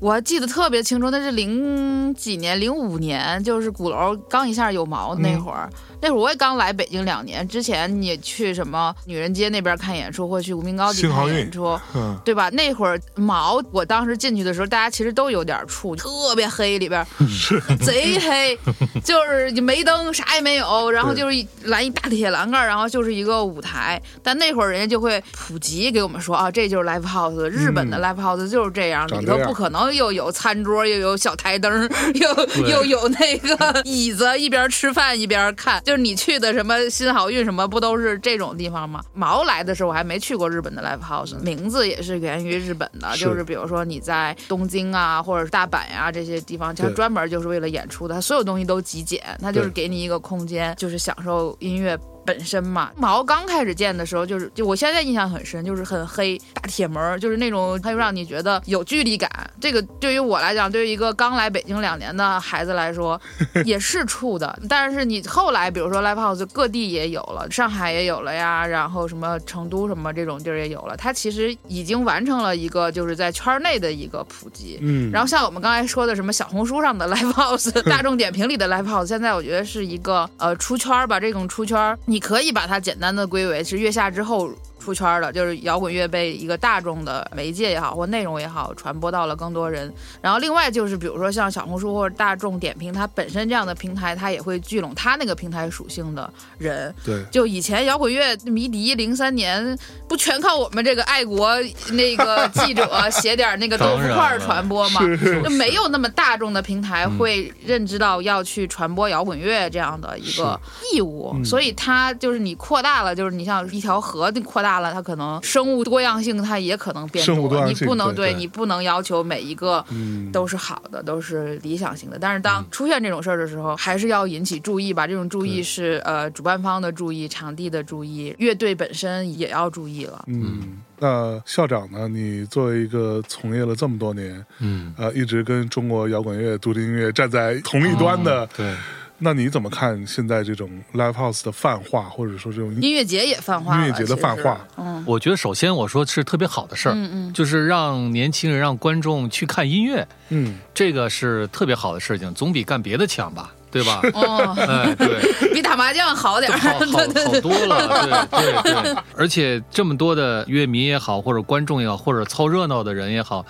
我还记得特别清楚，那是零几年，零五年，就是鼓楼刚一下有毛那会儿。那会儿我也刚来北京两年，之前你去什么女人街那边看演出，或者去无名高地看演出，嗯，对吧？那会儿毛，我当时进去的时候，大家其实都有点怵，特别黑，里边 是贼黑，就是没灯，啥也没有，然后就是一拦一大铁栏杆，然后就是一个舞台。但那会儿人家就会普及给我们说啊，这就是 live house，日本的嗯 live house 就是这样，里头不可能又有餐桌，又有小台灯，又又有那个椅子，一边吃饭一边看。就是你去的什么新好运什么，不都是这种地方吗？毛来的时候我还没去过日本的 live house，名字也是源于日本的，是就是比如说你在东京啊，或者是大阪呀、这些地方，它专门就是为了演出的，它所有东西都极简，它就是给你一个空间，就是享受音乐。本身嘛，毛刚开始建的时候，就是就我现在印象很深，就是很黑大铁门，就是那种它又让你觉得有距离感。这个对于我来讲，对于一个刚来北京两年的孩子来说，也是怵的。但是你后来，比如说 live house 各地也有了，上海也有了呀，然后什么成都什么这种地儿也有了，它其实已经完成了一个就是在圈内的一个普及。嗯，然后像我们刚才说的什么小红书上的 live house、大众点评里的 live house，现在我觉得是一个呃出圈吧，这种出圈儿，可以把它简单的归为是月下之后。出圈儿的，就是摇滚乐被一个大众的媒介也好，或内容也好，传播到了更多人。然后另外就是，比如说像小红书或者大众点评，它本身这样的平台，它也会聚拢它那个平台属性的人。对，就以前摇滚乐迷笛零三年不全靠我们这个爱国那个记者 写点那个豆腐块儿传播吗？是就没有那么大众的平台会认知到要去传播摇滚乐这样的一个义务，嗯所以它就是你扩大了，就是你像一条河你扩大了，它可能生物多样性它也可能变生物多样你性对对不能你不能要求每一个嗯，都是好的，都是理想型的。但是当出现这种事儿的时候，还是要引起注意吧。这种注意是呃主办方的注意，场地的注意，乐队本身也要注意了。嗯，那校长呢？你作为一个从业了这么多年，嗯，呃，一直跟中国摇滚乐、独立音乐站在同一端的，对，那你怎么看现在这种 live house 的泛化，或者说这种音乐节也泛化，音乐节的泛化？嗯。我觉得首先我说是特别好的事儿，嗯嗯，就是让年轻人、让观众去看音乐，嗯，这个是特别好的事情，总比干别的强吧，对吧？哦，哎，对，比打麻将好点儿，好 好多了，对对对，而且这么多的乐迷也好，或者观众也好，或者凑热闹的人也好，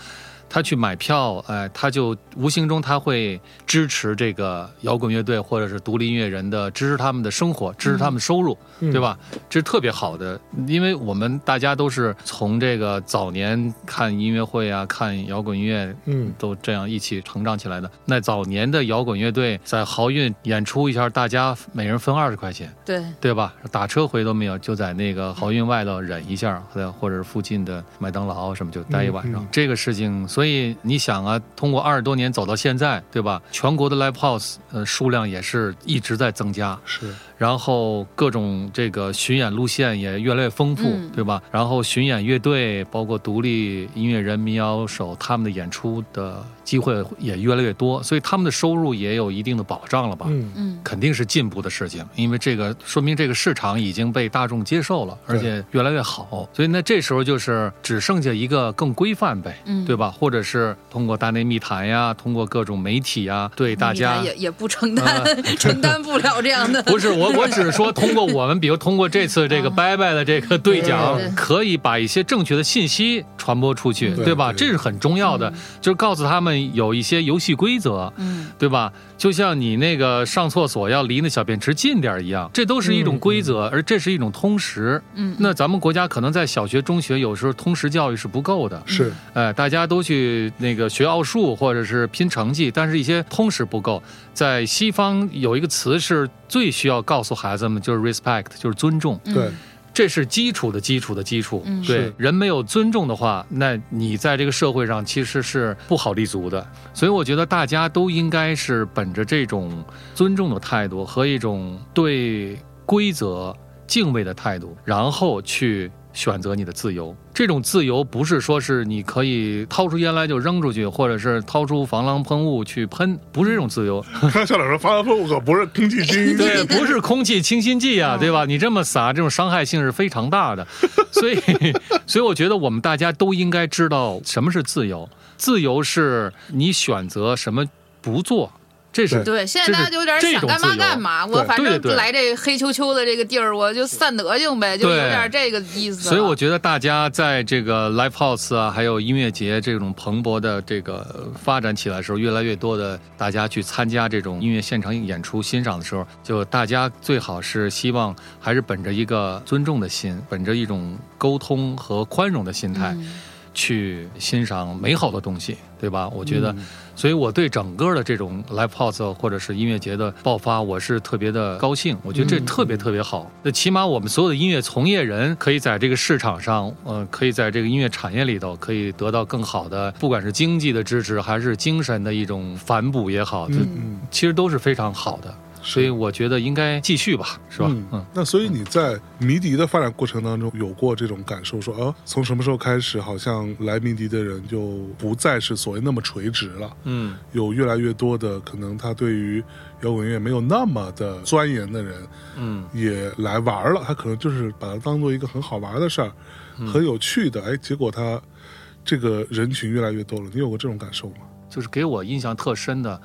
他去买票，哎，他就无形中他会支持这个摇滚乐队或者是独立音乐人的，支持他们的生活，支持他们的收入，嗯对吧？这是特别好的，因为我们大家都是从这个早年看音乐会啊，看摇滚乐，嗯都这样一起成长起来的。那早年的摇滚乐队在豪运演出一下，大家每人分二十块钱，对，对吧？打车回都没有，就在那个豪运外头忍一下，或者或者是附近的麦当劳什么就待一晚上。嗯嗯这个事情，所以你想啊，通过二十多年走到现在，对吧？全国的 live house 呃数量也是一直在增加，是然后各种这个巡演路线也越来越丰富，嗯对吧？然后巡演乐队，包括独立音乐人、民谣手，他们的演出的机会也越来越多，所以他们的收入也有一定的保障了吧？嗯嗯肯定是进步的事情，因为这个说明这个市场已经被大众接受了，而且越来越好。所以那这时候就是只剩下一个更规范呗，嗯对吧？或者是通过大内密谈呀，通过各种媒体呀，对大家也也不承担、承担不了这样的。不是我，我只是说通过我们，比如通过这次这个拜拜的这个兑奖可以把一些正确的信息传播出去，对对吧？对这是很重要的，就是告诉他们有一些游戏规则，嗯。对吧？就像你那个上厕所要离那小便池近点儿一样，这都是一种规则，而这是一种通识。嗯，那咱们国家可能在小学、中学有时候通识教育是不够的，是。哎，大家都去那个学奥数或者是拼成绩，但是一些通识不够。在西方有一个词是最需要告诉孩子们，就是 respect，就是尊重，嗯。对，这是基础的基础的基础。嗯对人没有尊重的话，那你在这个社会上其实是不好立足的。所以我觉得大家都应该是本着这种尊重的态度和一种对规则敬畏的态度，然后去。选择你的自由，这种自由不是说是你可以掏出烟来就扔出去，或者是掏出防狼喷雾去喷，不是这种自由。刚校长说发风可不是空气清新剂，对，不是空气清新剂啊，嗯对吧？你这么撒，这种伤害性是非常大的。所以，所以我觉得我们大家都应该知道什么是自由。自由是你选择什么不做，这是对，现在大家就有点想干嘛干嘛，我反正来这黑秋秋的这个地儿，我就散德性呗，就有点这个意思。所以我觉得大家在这个 live house 啊，还有音乐节这种蓬勃的这个发展起来的时候，越来越多的大家去参加这种音乐现场演出欣赏的时候，就大家最好是希望还是本着一个尊重的心，本着一种沟通和宽容的心态。嗯去欣赏美好的东西，对吧？我觉得，嗯所以我对整个的这种 live house 或者是音乐节的爆发，我是特别的高兴。我觉得这嗯特别特别好。那起码我们所有的音乐从业人可以在这个市场上，呃，可以在这个音乐产业里头，可以得到更好的，不管是经济的支持，还是精神的一种反哺也好，就嗯其实都是非常好的。所以我觉得应该继续吧，是吧？嗯。嗯，那所以你在迷笛的发展过程当中有过这种感受，说，呃，从什么时候开始，好像来迷笛的人就不再是所谓那么垂直了，嗯。有越来越多的可能他对于摇滚乐没有那么的钻研的人嗯。也来玩了，他可能就是把它当做一个很好玩的事儿，嗯。很有趣的，哎，结果他这个人群越来越多了，你有过这种感受吗？就是给我印象特深的。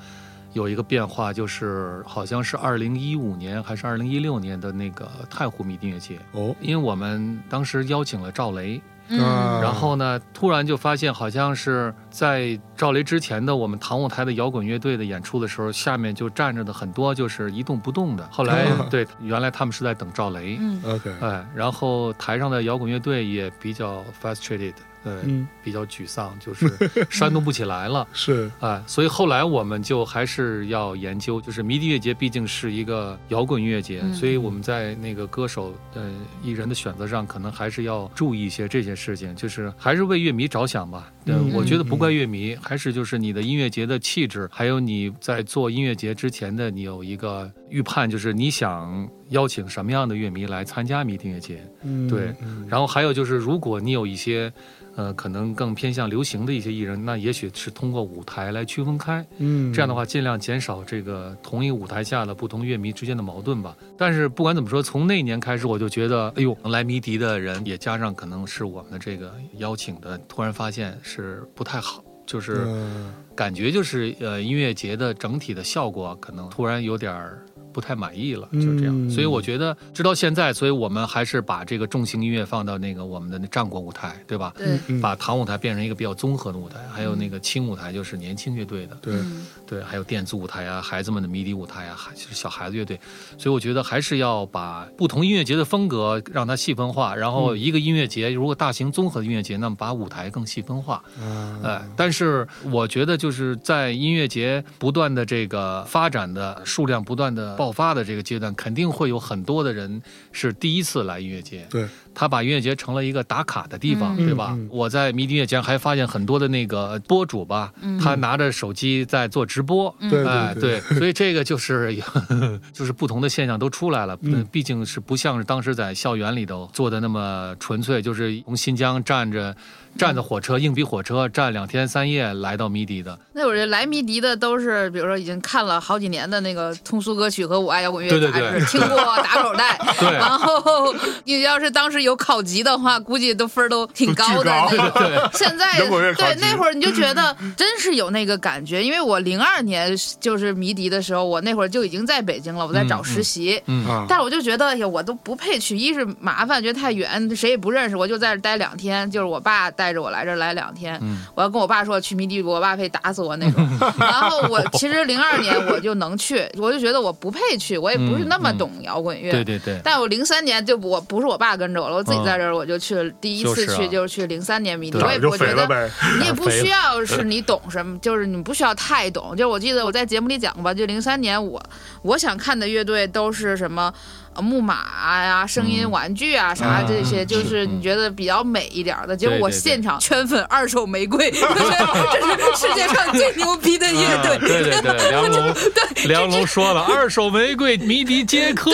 有一个变化，就是好像是二零一五年还是二零一六年的那个太湖迷笛音乐节，哦，因为我们当时邀请了赵雷，嗯。啊。然后呢，突然就发现好像是在赵雷之前的我们唐舞台的摇滚乐队的演出的时候，下面就站着的很多就是一动不动的。后来啊。对，原来他们是在等赵雷，嗯。OK，哎，然后台上的摇滚乐队也比较 frustrated，对，嗯，比较沮丧，就是煽动不起来了。是，哎，所以后来我们就还是要研究，就是迷笛乐节毕竟是一个摇滚音乐节，嗯所以我们在那个歌手呃艺人的选择上，可能还是要注意一些这些事情，就是还是为乐迷着想吧。对嗯我觉得不怪乐迷，还是就是你的音乐节的气质，还有你在做音乐节之前的你有一个预判，就是你想邀请什么样的乐迷来参加迷笛音乐节。嗯对嗯然后还有就是，如果你有一些，呃，可能更偏向流行的一些艺人，那也许是通过舞台来区分开。嗯，这样的话，尽量减少这个同一舞台下的不同乐迷之间的矛盾吧。但是不管怎么说，从那年开始，我就觉得，哎呦，来迷笛的人也加上可能是我们的这个邀请的，突然发现是不太好，就是嗯感觉就是呃音乐节的整体的效果可能突然有点儿不太满意了，就是这样。嗯。所以我觉得，直到现在，所以我们还是把这个重型音乐放到那个我们的那战国舞台，对吧？对，嗯把唐舞台变成一个比较综合的舞台，还有那个轻舞台就是年轻乐队的，对，嗯。对，还有电子舞台啊，孩子们的迷笛舞台啊，还就是小孩子乐队，所以我觉得还是要把不同音乐节的风格让它细分化，然后一个音乐节如果大型综合的音乐节，那么把舞台更细分化，嗯哎，但是我觉得就是在音乐节不断的这个发展的数量不断的爆爆发的这个阶段，肯定会有很多的人是第一次来音乐节，对，他把音乐节成了一个打卡的地方，嗯对吧？我在迷笛音乐节还发现很多的那个播主吧，他拿着手机在做直播，对哎，对对，所以这个就是 就是不同的现象都出来了。嗯毕竟是不像是当时在校园里头做的那么纯粹，就是从新疆站着站着火车硬币火车站两天三夜来到迷笛的。那会儿来迷笛的都是，比如说已经看了好几年的那个通俗歌曲和我爱摇滚乐对对对，听过打口袋。对然后你要是当时有考级的话，估计都分都挺高的 现在 对那会儿你就觉得真是有那个感觉，因为我零二年就是迷笛的时候，我那会儿就已经在北京了，我在找实习。但是我就觉得，哎呀，我都不配去，一是麻烦，觉得太远，谁也不认识，我就在这待两天。就是我爸带着我来这儿来两天，嗯我要跟我爸说去迷笛，我爸非打死我那种。然后我其实零二年我就能去，我就觉得我不配去，我也不是那么懂摇滚乐。对对对，但我零三年就我不是我爸跟着我了，我自己在这儿，我就去了。第一次去就是去零三年迷笛，我也觉得你也 不需要是你懂什么，就是你不需要太懂。就我记得我在节目里讲过吧，就零三年我我想看的乐队都是什么。呃木马呀、声音玩具啊，啥这些，嗯就是是你觉得比较美一点的。结果对对对我现场圈粉二手玫瑰，这是世界上最牛逼的乐啊队。对对对，梁龙，梁龙说了，二手玫瑰迷笛接客，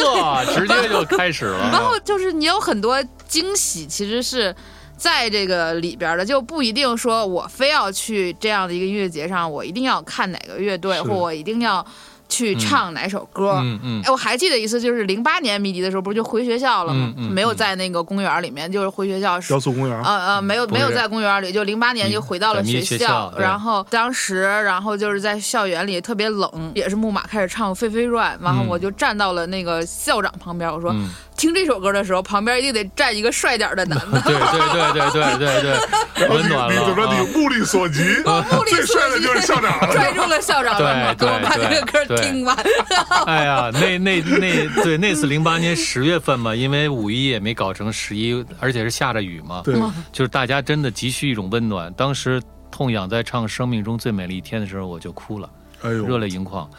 直接就开始了。然后就是你有很多惊喜，其实是在这个里边的，就不一定说我非要去这样的一个音乐节上，我一定要看哪个乐队，或我一定要去唱哪首歌。嗯嗯。哎，我还记得一次，就是零八年迷笛的时候，不是就回学校了吗？没有在那个公园里面，就是回学校。雕塑公园，呃呃，没有没有在公园里，就零八年就回到了学学校然后当时，然后就是在校园里特别冷，也是木马开始唱《飞飞转》，然后嗯。我就站到了那个校长旁边，我说、嗯听这首歌的时候，旁边一定得站一个帅点的男的。对对对对对对对，温暖了。你怎么啊你目力所及？目力最帅的所及就是校长了。拽住了校长的，对对把这个歌对听完。哎呀，那那那对那次零八年十月份嘛，因为五一也没搞成十一，而且是下着雨嘛，对，就是大家真的急需一种温暖。当时痛仰在唱《生命中最美丽一天》的时候，我就哭了，哎呦，热泪盈眶。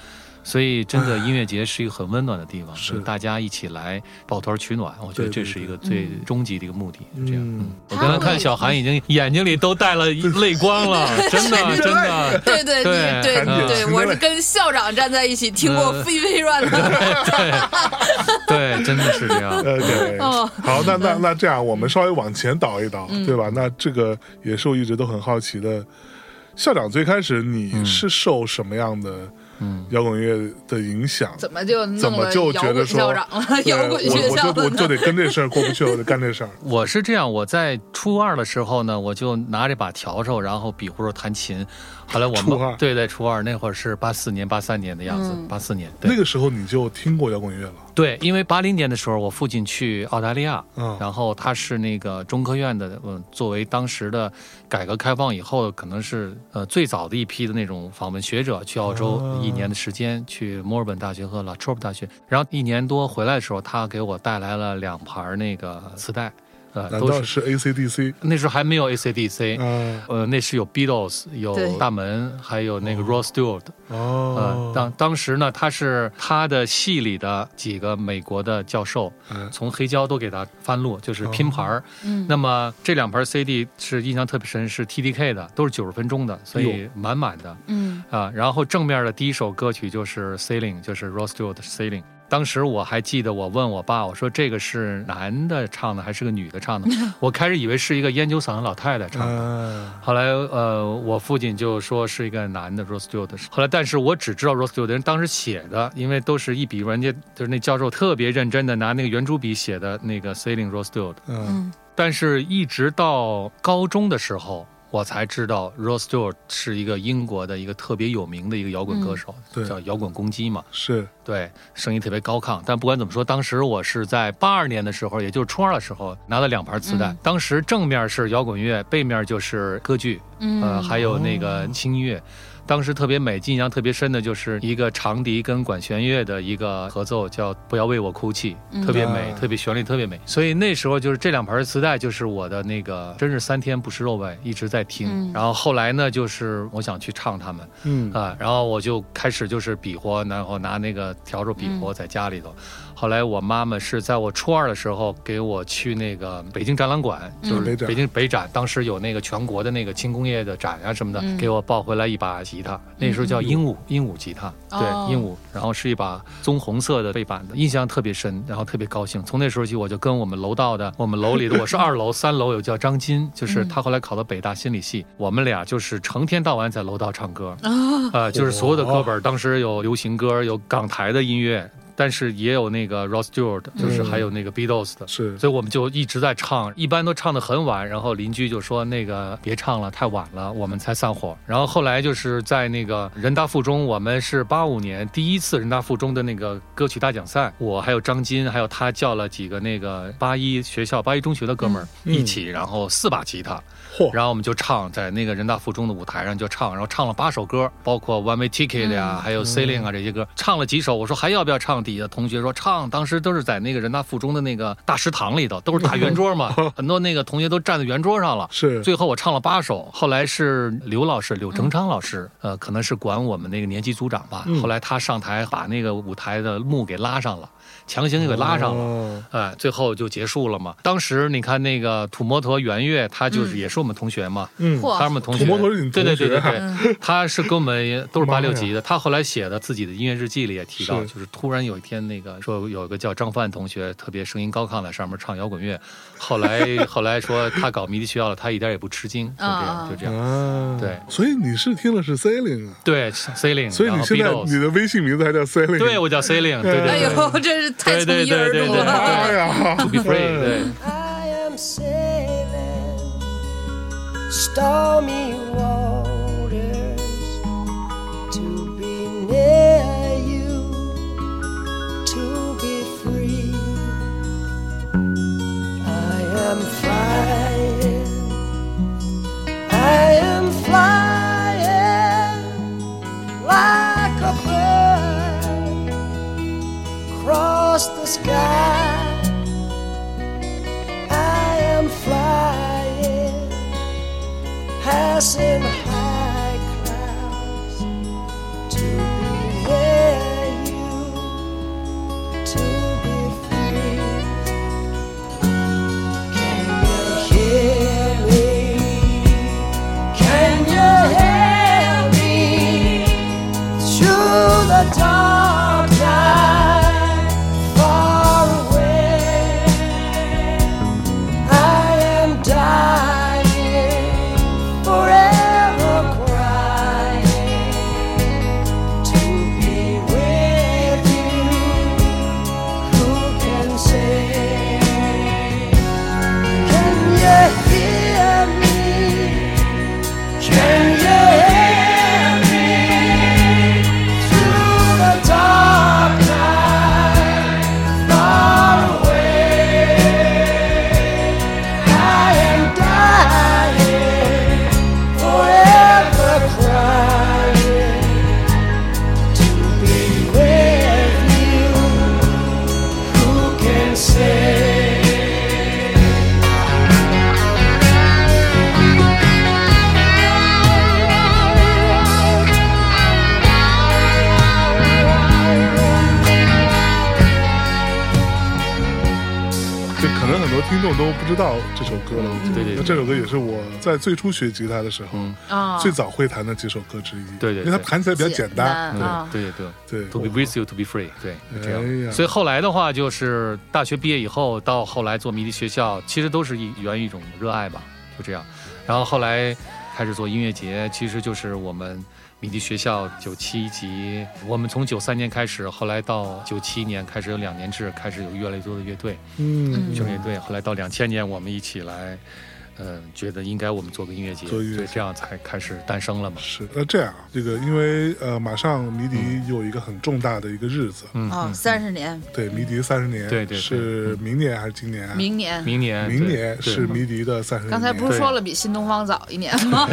所以，真的音乐节是一个很温暖的地方，是大家一起来抱团取暖。我觉得对对这是一个最终极的一个目的，是这样。我刚才看小韩已经眼睛里都带了 泪光了，真的真的。对对对对嗯对，我是跟校长站在一起听过飞《飞飞转》的。对，真的是这样。哦好，那那那这样，我们稍微往前倒一倒，嗯对吧？那这个也是我一直都很好奇的。校长最开始你是受什么样的嗯摇滚乐的影响？怎么就怎么就觉得说校长了？摇滚学校的我我就我就得跟这事儿过不去，我得干这事儿。我是这样，我在初二的时候呢，我就拿着把笤帚，然后比划着弹琴。后来我初二们对对初二那会儿是八四年、八三年的样子，嗯八四年对那个时候你就听过摇滚乐了，对，因为八零年的时候，我父亲去澳大利亚，嗯。然后他是那个中科院的，嗯，作为当时的改革开放以后，可能是呃最早的一批的那种访问学者去澳洲哦一年的时间，去墨尔本大学和拉 trobe 大学，然后一年多回来的时候，他给我带来了两盘那个磁带，呃，都是难道是 ACDC？那时候还没有 ACDC，、嗯，呃，那是有 Beatles，有大门，还有那个 Rod Stewart，呃哦，，当当时呢，他是他的系里的几个美国的教授，嗯从黑胶都给他翻录，就是拼盘儿。嗯那么这两盘 CD 是印象特别深，是 TDK 的，都是九十分钟的，所以满满的嗯啊。然后正面的第一首歌曲就是 Sailing，就是 Rod Stewart 的 Sailing。当时我还记得，我问我爸，我说这个是男的唱的还是个女的唱的？我开始以为是一个烟酒嗓的老太太唱的。啊，后来，呃，我父亲就说是一个男的 Rose Stewart。后来，但是我只知道 Rose Stewart 人当时写的，因为都是一笔，人家就是那教授特别认真的拿那个圆珠笔写的那个 Sailing Rose Stewart。嗯嗯但是，一直到高中的时候，我才知道 Rod Stewart 是一个英国的一个特别有名的一个摇滚歌手，对叫摇滚公鸡嘛。是对，声音特别高亢。但不管怎么说，当时我是在八二年的时候，也就是初二的时候拿了两盘磁带。嗯当时正面是摇滚乐，背面就是歌剧，嗯呃，还有那个轻音乐。当时特别美，印象特别深的就是一个长笛跟管弦乐的一个合奏，叫《不要为我哭泣》，嗯特别美，啊特别旋律特别美。所以那时候就是这两盘磁带，就是我的那个，真是三天不吃肉呗，一直在听。嗯然后后来呢，就是我想去唱他们，嗯啊，然后我就开始就是比划，然后拿那个笤帚比划在家里头。后来我妈妈是在我初二的时候给我去那个北京展览馆，就是北京北展，当时有那个全国的那个轻工业的展啊什么的，嗯。给我抱回来一把吉他，那时候叫鹦鹉鹦鹉吉他，哦。对鹦鹉，然后是一把棕红色的背板的，印象特别深，然后特别高兴。从那时候起，我就跟我们楼道的，我们楼里的我是二楼，三楼有叫张金，就是他后来考到北大心理系，我们俩就是成天到晚在楼道唱歌。啊，呃，就是所有的歌本，当时有流行歌，有港台的音乐，但是也有那个 Rod Stewart，就是还有那个 Beatles 的。是所以我们就一直在唱，一般都唱的很晚，然后邻居就说那个别唱了，太晚了，我们才散伙。然后后来就是在那个人大附中，我们是八五年第一次人大附中的那个歌曲大奖赛，我还有张金，还有他叫了几个那个八一学校、八一中学的哥们儿嗯一起，然后四把吉他，嚯然后我们就唱，在那个人大附中的舞台上就唱，然后唱了八首歌，包括 One Way Ticket 呀、嗯还有 Sailing 啊这些歌，唱了几首。我说还要不要唱？底下同学说唱。当时都是在那个人大附中的那个大食堂里头，都是大圆桌嘛，很多那个同学都站在圆桌上了。是最后我唱了八首，后来是刘老师，柳成昌老师，呃，可能是管我们那个年级组长吧。嗯后来他上台把那个舞台的幕给拉上了，强行就给拉上了。哦。哎，最后就结束了嘛。当时你看那个土摩托圆月，他就是嗯也是我们同学嘛，嗯。嚯。他们同学。土摩托是你对对对对同对，他是跟我们都是八六级的。他后来写的自己的音乐日记里也提到，是。就是突然有一天那个说有个叫张范同学，特别声音高亢，在上面唱摇滚乐。后来 后来说他搞迷笛学校了，他一点也不吃惊，就这啊。样就这样。啊，对。所以你是听的是 Sailing 啊，对，Sailing，所以你现在你的微信名字还叫 Sailing，对我叫 Sailing，对对对。哎呦，真是太从一而终对对对对对了。哎呀，To be free，对。 I am sailing stormy waters 在最初学吉他的时候嗯啊，最早会弹的几首歌之一。对对对因为它弹起来比较简单。简单啊对对对对，To be with you, to be free，对，就这样。所以后来的话，就是大学毕业以后，到后来做迷笛学校，其实都是一源于一种热爱吧，就这样。然后后来开始做音乐节，其实就是我们迷笛学校九七级，我们从九三年开始，后来到九七年开始有两年制，开始有越来越多的乐队，嗯，小乐队。后来到两千年，我们一起来。呃，觉得应该我们做个音乐节，做音乐节。对，这样才开始诞生了嘛。是，那这样啊，这个因为呃，马上迷笛有一个很重大的一个日子，嗯，哦，三十年，对，迷笛三十年，对对对。是明年还是今年啊？明年。明年，明年是迷笛的三十年。刚才不是说了比新东方早一年吗？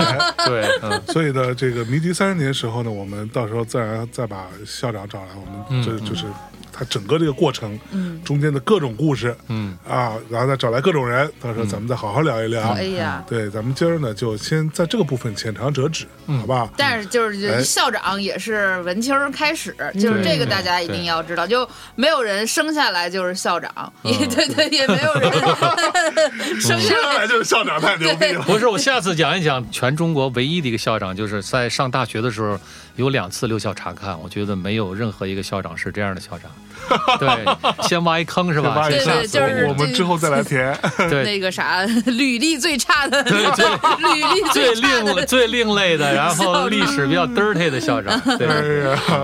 对，嗯，所以呢，这个迷笛三十年时候呢，我们到时候自然再把校长找来，我们嗯这就是他整个这个过程，嗯，中间的各种故事嗯，啊，然后再找来各种人，到时候咱们再好好聊一聊。哎呀，对，咱们今儿呢就先在这个部分浅尝辄止，好不好？但是就是哎。校长也是文青儿开始，就是这个大家一定要知道，就没有人生下来就是校长，也 对对，也没有人 生下来就是校长太牛逼了。不是，我下次讲一讲全中国唯一的一个校长，就是在上大学的时候有两次留校查看，我觉得没有任何一个校长是这样的校长。对，先挖一坑是吧？挖一下就是我们之后再来填。对。那个啥履历最差的，履历最另最另类的，然后历史比较 dirty 的校长，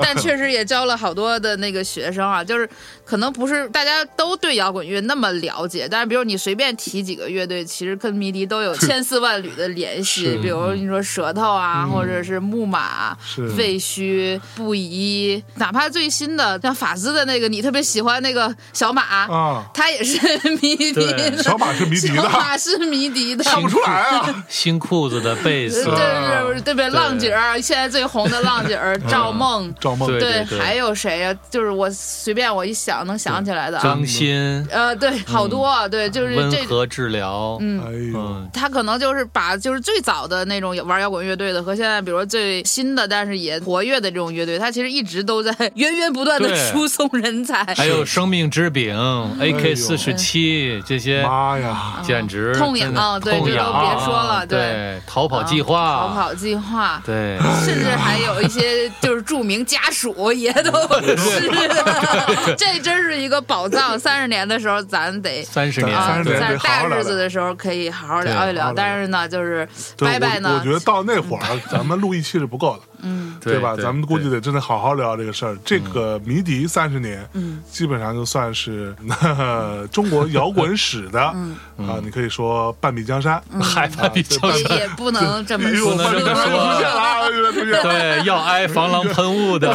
但确实也教了好多的那个学生啊，就是可能不是大家都对摇滚乐那么了解，但是比如你随便提几个乐队，其实跟迷笛都有千丝万缕的联系，比如你说舌头啊，或者是木马、是。废墟、布衣，哪怕最新的像法兹的那个你特别喜欢那个小马。啊，他也是迷笛的，小马是迷笛的。小马是迷笛的，看不出来啊。新裤子的贝斯，对对对对，浪姐儿，现在最红的浪姐儿赵梦，赵梦。对对，对还有谁呀、就是我随便我一想能想起来的啊。张欣，呃，对，好多啊，对，就是这，温和治疗，嗯。嗯，他可能就是把就是最早的那种玩摇滚乐队的和现在比如说最新的但是也活跃的这种乐队，他其实一直都在 源源不断的输送人才。还有生命之饼，AK 四十七这些，妈呀！简直痛痒对痛痒这都别说了对。对，逃跑计划。逃，跑计划。对，甚至还有一些就是著名家属也都 是，这真是一个宝藏。三十年的时候，咱得三十年，啊，30年大日子的时候可以好好聊一聊，但是呢，就是拜拜呢。我我觉，得到那会儿，咱们录一期是不够的，嗯。对吧？咱们估计得真的好好聊这个事儿。这个迷笛三十年，嗯，基本上就算是 中国摇滚史的嗯。啊，你可以说半壁江山。害怕比较也也不能这么说，不能这么半壁江山说。对，要挨防狼喷雾的，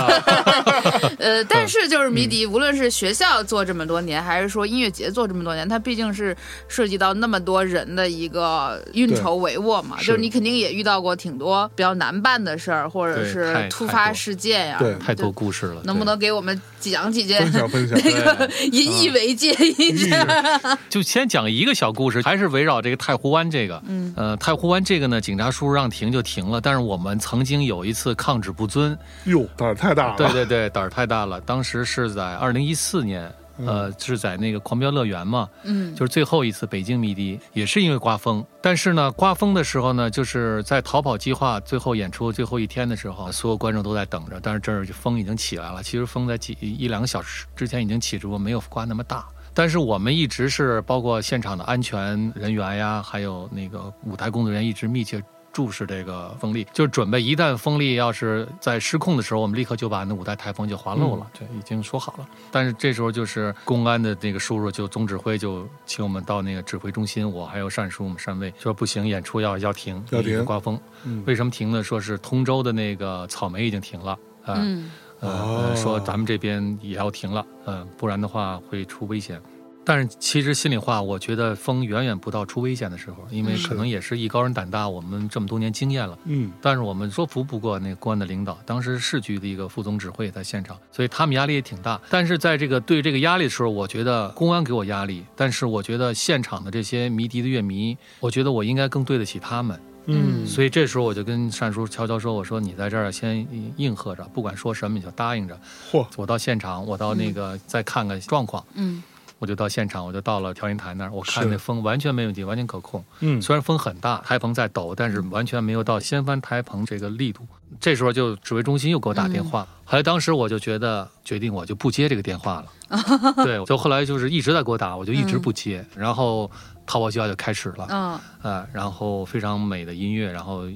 呃，但是就是迷笛，无论是学校做这么多年，还是说音乐节做这么多年，它毕竟是涉及到那么多人的一个运筹帷幄嘛，就是你肯定也遇到过挺多比较难办的事儿，或者是突发事件呀，对。太多故事了。能不能给我们讲几件分享分享，那个引以为戒一下？就先讲一个小故事，还是围绕这个太湖湾这个。嗯，呃，太湖湾这个呢，警察叔叔让停就停了，但是我们曾经有一次抗旨不遵，哟，胆儿太大了。对对对，胆儿太大了。当时是在二零一四年，呃，是在那个狂飙乐园嘛，嗯就是最后一次北京迷笛，也是因为刮风。但是呢，刮风的时候呢，就是在逃跑计划最后演出最后一天的时候，所有观众都在等着，但是这儿就风已经起来了。其实风在几一两个小时之前已经起，只不过没有刮那么大。但是我们一直是包括现场的安全人员呀，还有那个舞台工作人员一直密切注视这个风力，就是准备一旦风力要是在失控的时候，我们立刻就把那五台台风就滑漏了，对已经说好了。但是这时候就是公安的那个叔叔就总指挥就请我们到那个指挥中心，我还有单叔我们单位说不行，演出要要停，要停因为刮风。嗯为什么停呢？说是通州的那个草莓已经停了啊。嗯呃，哦呃说咱们这边也要停了，嗯、不然的话会出危险。但是其实心里话，我觉得风远远不到出危险的时候，因为嗯可能也是艺高人胆大，我们这么多年经验了。嗯，但是我们说服不过那个公安的领导，当时市局的一个副总指挥也在现场，所以他们压力也挺大。但是在这个对这个压力的时候，我觉得公安给我压力，但是我觉得现场的这些迷笛的乐迷，我觉得我应该更对得起他们。嗯所以这时候我就跟单叔悄悄说：“我说你在这儿先应和着，不管说什么你就答应着。嚯，我到现场，我到那个再看看状况，嗯我就到现场，我就到了调音台那儿，我看那风完全没问题，完全可控。嗯，虽然风很大，台棚在抖，但是完全没有到掀翻台棚这个力度。这时候就指挥中心又给我打电话，后来当时我就觉得决定我就不接这个电话了。对，就后来就是一直在给我打，我就一直不接，然后逃跑计划就开始了。嗯，呃，然后非常美的音乐，然后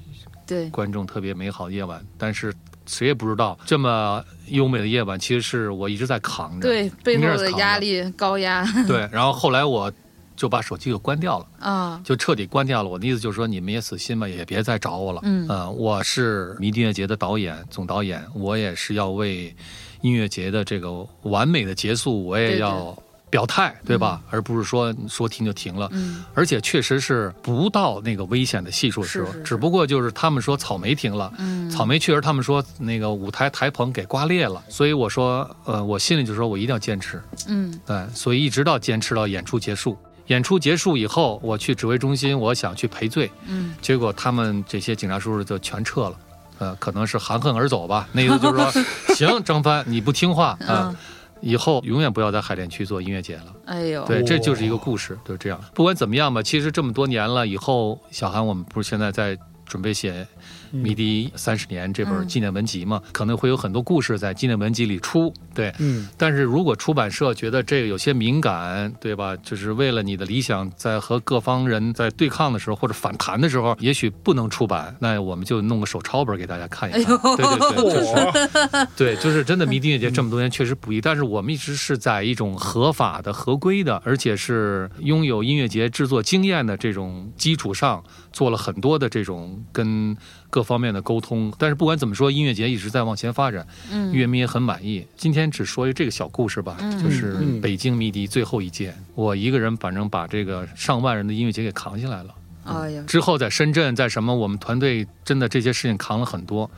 对，观众特别美好的夜晚，但是谁也不知道这么优美的夜晚，其实是我一直在扛着。对，背后的压力高压，对，然后后来我就把手机给关掉了。啊，就彻底关掉了。我的意思就是说，你们也死心吧，也别再找我了。嗯呃我是迷笛音乐节的导演、总导演，我也是要为音乐节的这个完美的结束，我也要表态，对吧？而不是说说停就停了。嗯而且确实是不到那个危险的系数的时候，只不过就是他们说草莓停了，嗯，草莓确实他们说那个舞台台棚给刮裂了，所以我说，呃，我心里就说我一定要坚持，嗯对，所以一直到坚持到演出结束。演出结束以后，我去指挥中心，我想去赔罪，嗯结果他们这些警察叔叔就全撤了，呃，可能是含恨而走吧。那意思就是说，行，张帆你不听话啊、嗯以后永远不要在海淀区做音乐节了。哎呦，对，这就是一个故事，就是这样。不管怎么样吧，其实这么多年了，以后小韩我们不是现在在准备写《迷笛三十年》这本嗯纪念文集嘛，可能会有很多故事在纪念文集里出。对，嗯，但是如果出版社觉得这个有些敏感，对吧？就是为了你的理想，在和各方人在对抗的时候或者反弹的时候，也许不能出版，那我们就弄个手抄本给大家看一看。对对对，就 是 对，就是真的迷笛音乐节这么多年确实不易，但是我们一直是在一种合法的、合规的，而且是拥有音乐节制作经验的这种基础上，做了很多的这种跟各方面的沟通。但是不管怎么说，音乐节一直在往前发展，嗯乐迷也很满意。今天只说这个小故事吧，嗯就是嗯北京迷笛最后一届，我一个人反正把这个上万人的音乐节给扛下来了。哎呀，之后在深圳，在什么，我们团队真的这些事情扛了很多，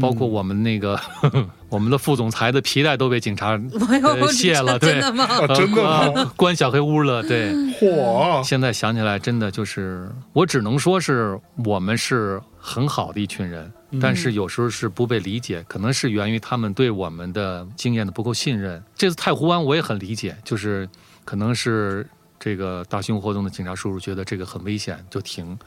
包括我们那个、我们的副总裁的皮带都被警察 卸了，对真，的吗？啊，真的吗？呃关小黑屋了，对。嚯，现在想起来，真的就是我只能说是我们是很好的一群人，但是有时候是不被理解，可能是源于他们对我们的经验的不够信任。这次太湖湾我也很理解，就是可能是这个大型活动的警察叔叔觉得这个很危险，就停，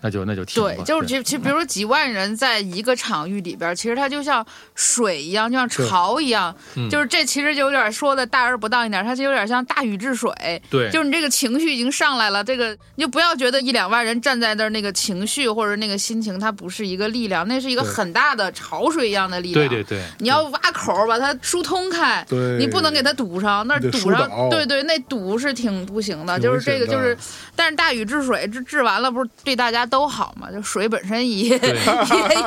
那就那就停。对，就是其实其实，比如说几万人在一个场域里边，其实它就像水一样，就像潮一样，嗯就是这其实就有点说的大而不当一点，它就有点像大禹治水。对，就是你这个情绪已经上来了，这个你就不要觉得一两万人站在那儿，那个情绪或者那个心情，它不是一个力量，那是一个很大的潮水一样的力量。对对对，你要挖口儿把它疏通开，你不能给它堵上，那堵上，对对，那堵是挺不行的。就是这个，就是，但是大禹治水治治完了，不是对大家都好嘛？就水本身也 也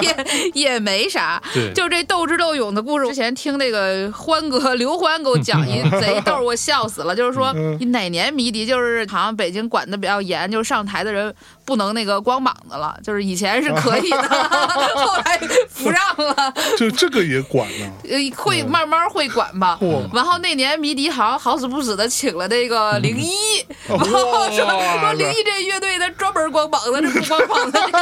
也也没啥。就这斗智斗勇的故事，之前听那个欢哥刘欢给我讲一 贼逗，我笑死了。就是说嗯你哪年迷笛，就是好像北京管的比较严，就是上台的人不能那个光膀子了，就是以前是可以的，后来不让了。就这个也管了？呃，会慢慢会管吧。嚯。然后那年迷笛好像好死不死的请了那个零一，哇然后说说零一这乐队他专门光膀子，这不光膀子这演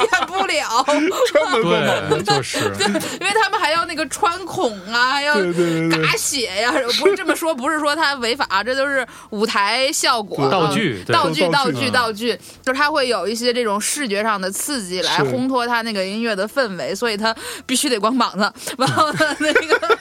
演不了，专门光膀子，就是。因为他们还要那个穿孔啊，还要对对对。对嘎血呀，不是这么说，不是说他违法，这都是舞台效果、道具道具、道具、道具就是它会有一些这种视觉上的刺激来烘托他那个音乐的氛围，所以他必须得光膀子。然后呢，那个。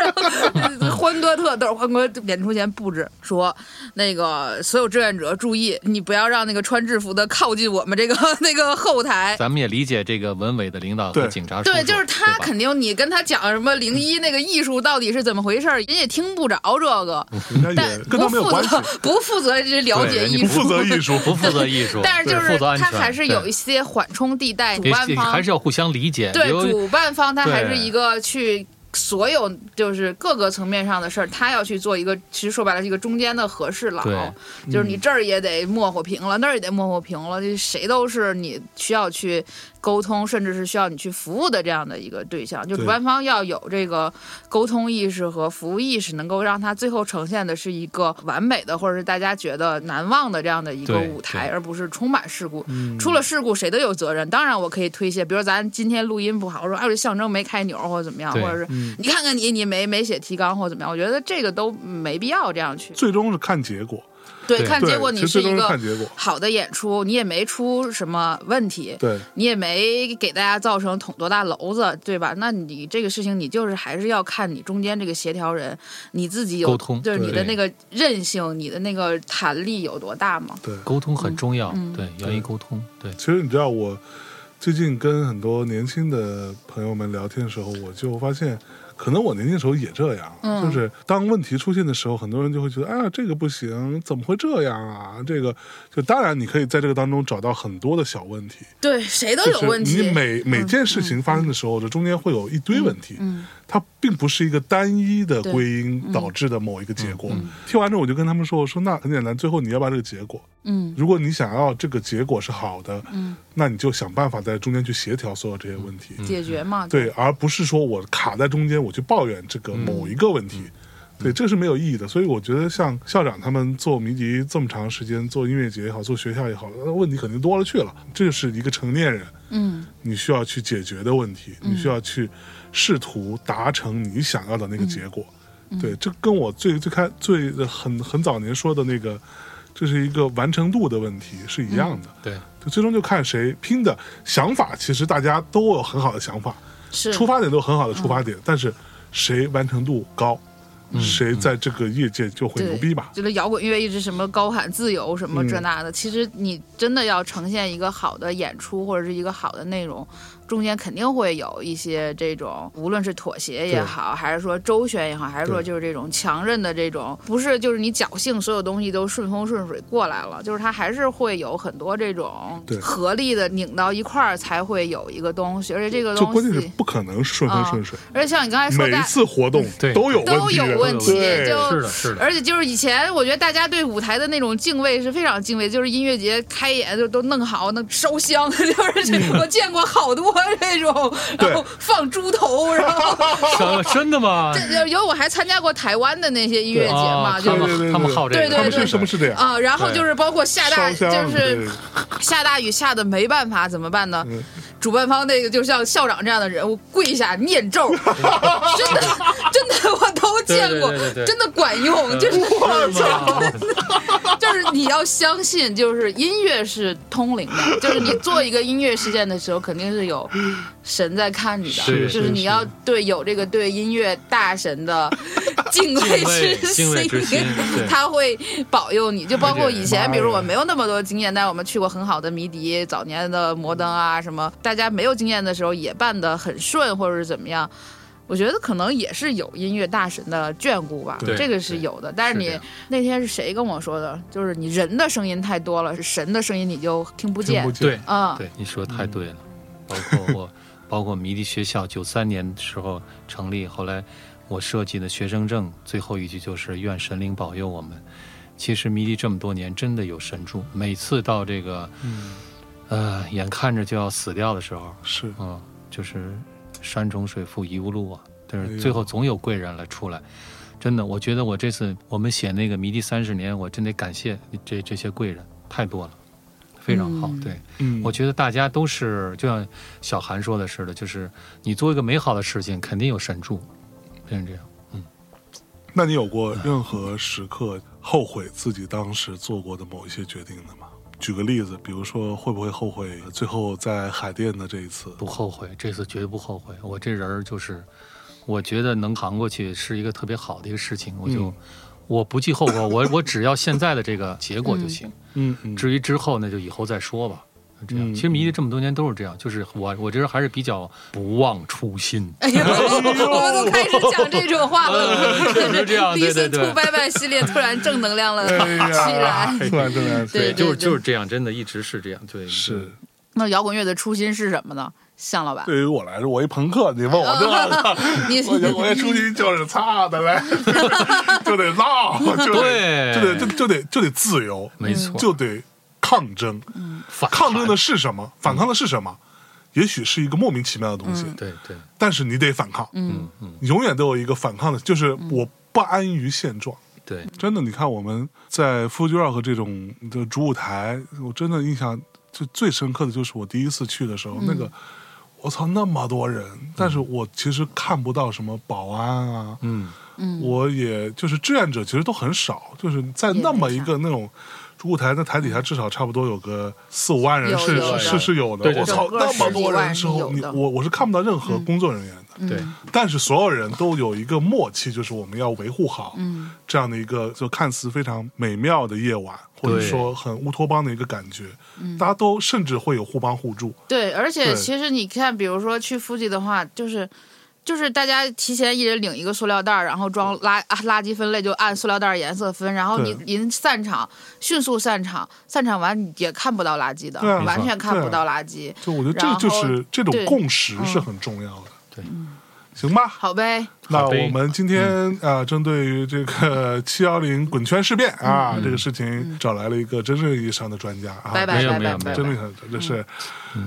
然后欢哥特逗，欢哥演出前布置说，那个所有志愿者注意，你不要让那个穿制服的靠近我们这个 那个后台。咱们也理解这个文委的领导和对警察叔叔，对，就是他肯定，你跟他讲什么零一那个艺术到底是怎么回事儿，人也听不着这个，但不负责，不负责这了解艺术，不负责艺术，不负责艺术，但是就是他还是有一些缓冲地带，主办方还是要互相理解，对主办方他还是一个去。所有就是各个层面上的事儿，他要去做一个，其实说白了是一个中间的和事佬，就是你这儿也得磨和平了，那儿也得磨和平了，这谁都是你需要去沟通，甚至是需要你去服务的这样的一个对象。就主办方要有这个沟通意识和服务意识，能够让他最后呈现的是一个完美的，或者是大家觉得难忘的这样的一个舞台，而不是充满事故。嗯出了事故谁都有责任，当然我可以推卸，比如咱今天录音不好，我说哎这象征没开钮或者怎么样，或者是嗯你看看你你没没写提纲或者怎么样，我觉得这个都没必要这样去。最终是看结果。对，看结果你是一个。好的演出，你也没出什么问题，对，你也没给大家造成捅多大篓子，对吧？那你这个事情，你就是还是要看你中间这个协调人，你自己有沟通就是你的那个韧性，你的那个弹力有多大嘛？对，沟通很重要，嗯对，愿意沟通，对，其实你知道，我最近跟很多年轻的朋友们聊天的时候，我就发现，可能我年轻时候也这样，嗯就是当问题出现的时候，很多人就会觉得，哎呀，这个不行，怎么会这样啊？这个就当然你可以在这个当中找到很多的小问题，对，谁都有问题。你每每件事情发生的时候，这中间会有一堆问题，它并不是一个单一的归因导致的某一个结果。听完之后，我就跟他们说，我说那很简单，最后你要不要这个结果？嗯如果你想要这个结果是好的，嗯那你就想办法在中间去协调所有这些问题。解决嘛，对，而不是说我卡在中间，我去抱怨这个某一个问题。对，这是没有意义的。所以我觉得，像校长他们做迷笛这么长时间，做音乐节也好，做学校也好，呃问题肯定多了去了。这是一个成年人，嗯你需要去解决的问题，你需要去试图达成你想要的那个结果。对，这跟我最最开最很很早年说的那个，这是一个完成度的问题是一样的。对，就最终就看谁拼的想法，其实大家都有很好的想法，是出发点都有很好的出发点，但是谁完成度高，谁在这个业界就会牛逼吧。就是摇滚乐一直什么高喊自由什么嗯这那的，其实你真的要呈现一个好的演出或者是一个好的内容，中间肯定会有一些这种，无论是妥协也好，还是说周旋也好，还是说就是这种强韧的这种，不是就是你侥幸所有东西都顺风顺水过来了，就是它还是会有很多这种对合力的拧到一块儿才会有一个东西，而且这个东就关键是西，不可能顺风顺水，而且像你刚才说每一。次活动对都有问都，有问题，就是的，是的。而且就是以前，我觉得大家对舞台的那种敬畏是非常敬畏，就是音乐节开演就都弄好，那烧香，就是这我见过好多 这种，然后放猪头，然后。真 真的吗？这有我还参加过台湾的那些音乐节嘛，就他们好这个，对对对他们是什么是这样？啊，然后就是包括下大，就是下大雨下的没办法怎么办呢？嗯主办方那个就像校长这样的人物跪下念咒，真的真的我都见过真的管用，就是我操？就是你要相信，就是音乐是通灵的，就是你做一个音乐事件的时候，肯定是有神在看你的，是就是你要对有这个对音乐大神的 敬畏之心他会保佑你。就包括以前，比如我没有那么多经验，但是我们去过很好的迷笛、早年的摩登啊什么，大家没有经验的时候也办得很顺，或者是怎么样。我觉得可能也是有音乐大神的眷顾吧，这个是有的。但是你是那天是谁跟我说的？就是你人的声音太多了，是神的声音你就听不见不。见，对啊、对，你说得太对了。包括我，包括迷笛学校，九三年的时候成立，后来我设计的学生证最后一句就是“愿神灵保佑我们”。其实迷笛这么多年真的有神助，每次到这个，呃，眼看着就要死掉的时候，是嗯，就是山重水复疑无路啊，但是最后总有贵人来出来。真的，我觉得我这次我们写那个迷笛三十年，我真得感谢这这些贵人，太多了，非常好。嗯对，嗯，我觉得大家都是就像小韩说的似的，就是你做一个美好的事情，肯定有神助，变成这样。嗯那你有过任何时刻后悔自己当时做过的某一些决定的吗？举个例子，比如说会不会后悔最后在海淀的这一次？不后悔，这次绝对不后悔。我这人儿就是，我觉得能扛过去是一个特别好的一个事情，我就、嗯我不计后果，我我只要现在的这个结果就行。嗯嗯，至于之后那就以后再说吧。这样，嗯其实迷笛这么多年都是这样，就是我我这人还是比较不忘初心。哎呀，我们都开始讲这种话了，确实这样对对 Listen 对 to 拜拜系列突然正能量了哎起，来。突然正能量对就是就是这样，真的一直是这样。对，是。那摇滚乐的初心是什么呢？向老板，对于我来说，我一朋克，你问我这个，你我就我也初心就是擦的嘞，就得闹，就得就得就就得就得自由，没错，就得抗争。反抗争的是什么？反抗的是什么？也许是一个莫名其妙的东西，对对，但是你得反抗，嗯嗯，永远都有一个反抗的，就是我不安于现状。对，真的，你看我们在 Fuji Rock 这种的主舞台，我真的印象就最深刻的就是我第一次去的时候，那个我操那么多人，但是我其实看不到什么保安啊，嗯。我也就是志愿者其实都很少，就是在那么一个那种。主舞台那台底下至少差不多有个四五万人是是是是有的我操那么多人之后，你我我是看不到任何工作人员的，对，但是所有人都有一个默契，就是我们要维护好嗯这样的一个就看似非常美妙的夜晚，或者说很乌托邦的一个感觉。嗯大家都甚至会有互帮互助。对，而且其实你看，比如说去 Fuji 的话，就是。就是大家提前一人领一个塑料袋儿，然后装垃啊垃圾分类就按塑料袋儿颜色分，然后你对您散场，迅速散场，散场完你也看不到垃圾的，啊完全看不到垃圾。就我觉得这就是这种共识是很重要的。对，行吧。好呗，那我们今天啊，针对于这个 七幺零滚圈事变啊这个事情，找来了一个真正意义上的专家啊，拜拜没有没有没有。拜拜。拜拜真的。很，这是，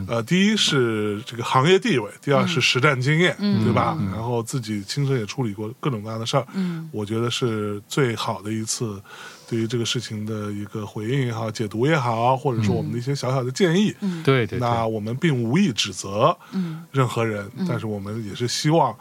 呃，第一是这个行业地位，第二是实战经验，对吧？然后自己亲身也处理过各种各样的事儿，嗯。我觉得是最好的一次对于这个事情的一个回应也好、解读也好，或者说我们的一些小小的建议。对对对，那我们并无意指责嗯任何人，但是我们也是希望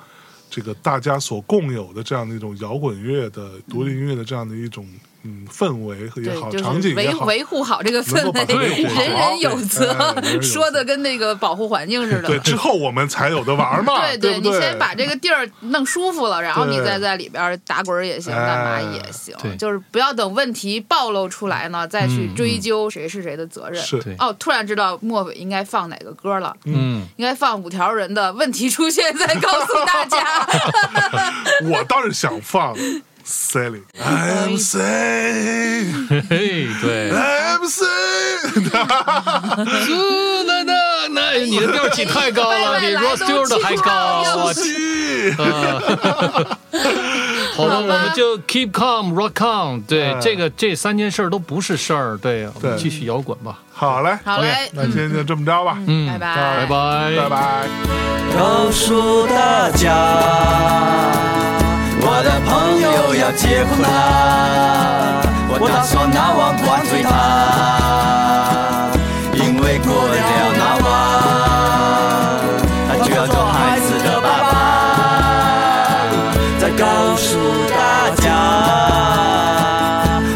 这个大家所共有的这样的一种摇滚乐的、独立音乐的这样的一种嗯氛围和也，好，就场是维景也好，维护好这个氛围，人人有责说的跟那个保护环境似的。对之后我们才有的玩嘛，对对？你先把这个地儿弄舒服了，然后你再在里边打滚儿也行，哎。干嘛也行对，就是不要等问题暴露出来呢，再去嗯追究谁是谁的责任。是。哦，突然知道末尾应该放哪个歌了，嗯，应该放五条人的问题出现再告诉大家。我倒是想放 Sailing。I'm sailing, 嘿嘿，对，I'm sailing。哈哈哈，那你的调起太高了，比拜拜 Rod Stewart 还高，我去。好的，我们就 keep calm, rock on。对哎，这个这三件事儿都不是事儿，对，我们对继续摇滚吧，好嘞，好嘞，那今天就这么着吧，嗯，拜拜。拜拜，拜拜。告诉大家，我的朋友要结婚啦，我打算拿碗灌醉他，因为过了那晚，他就要做孩子的爸爸。再告诉大家，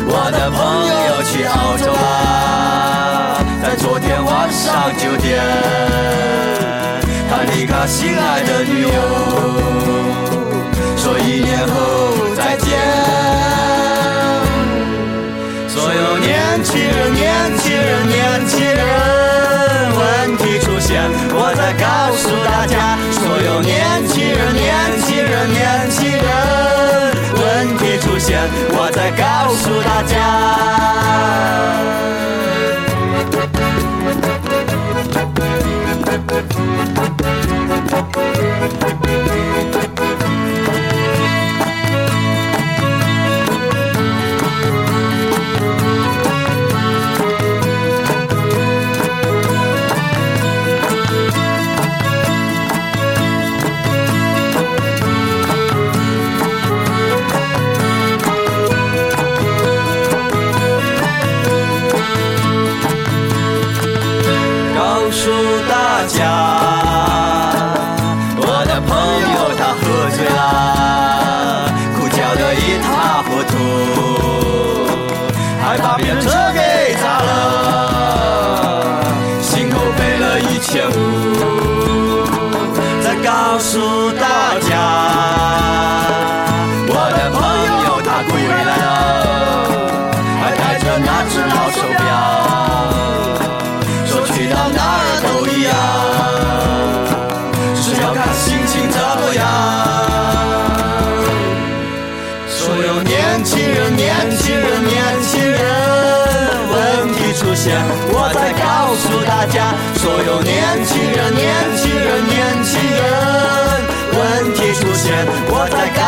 我的朋友去澳洲啦，在昨天晚上九点。他离开心爱的女友，说一年后我在。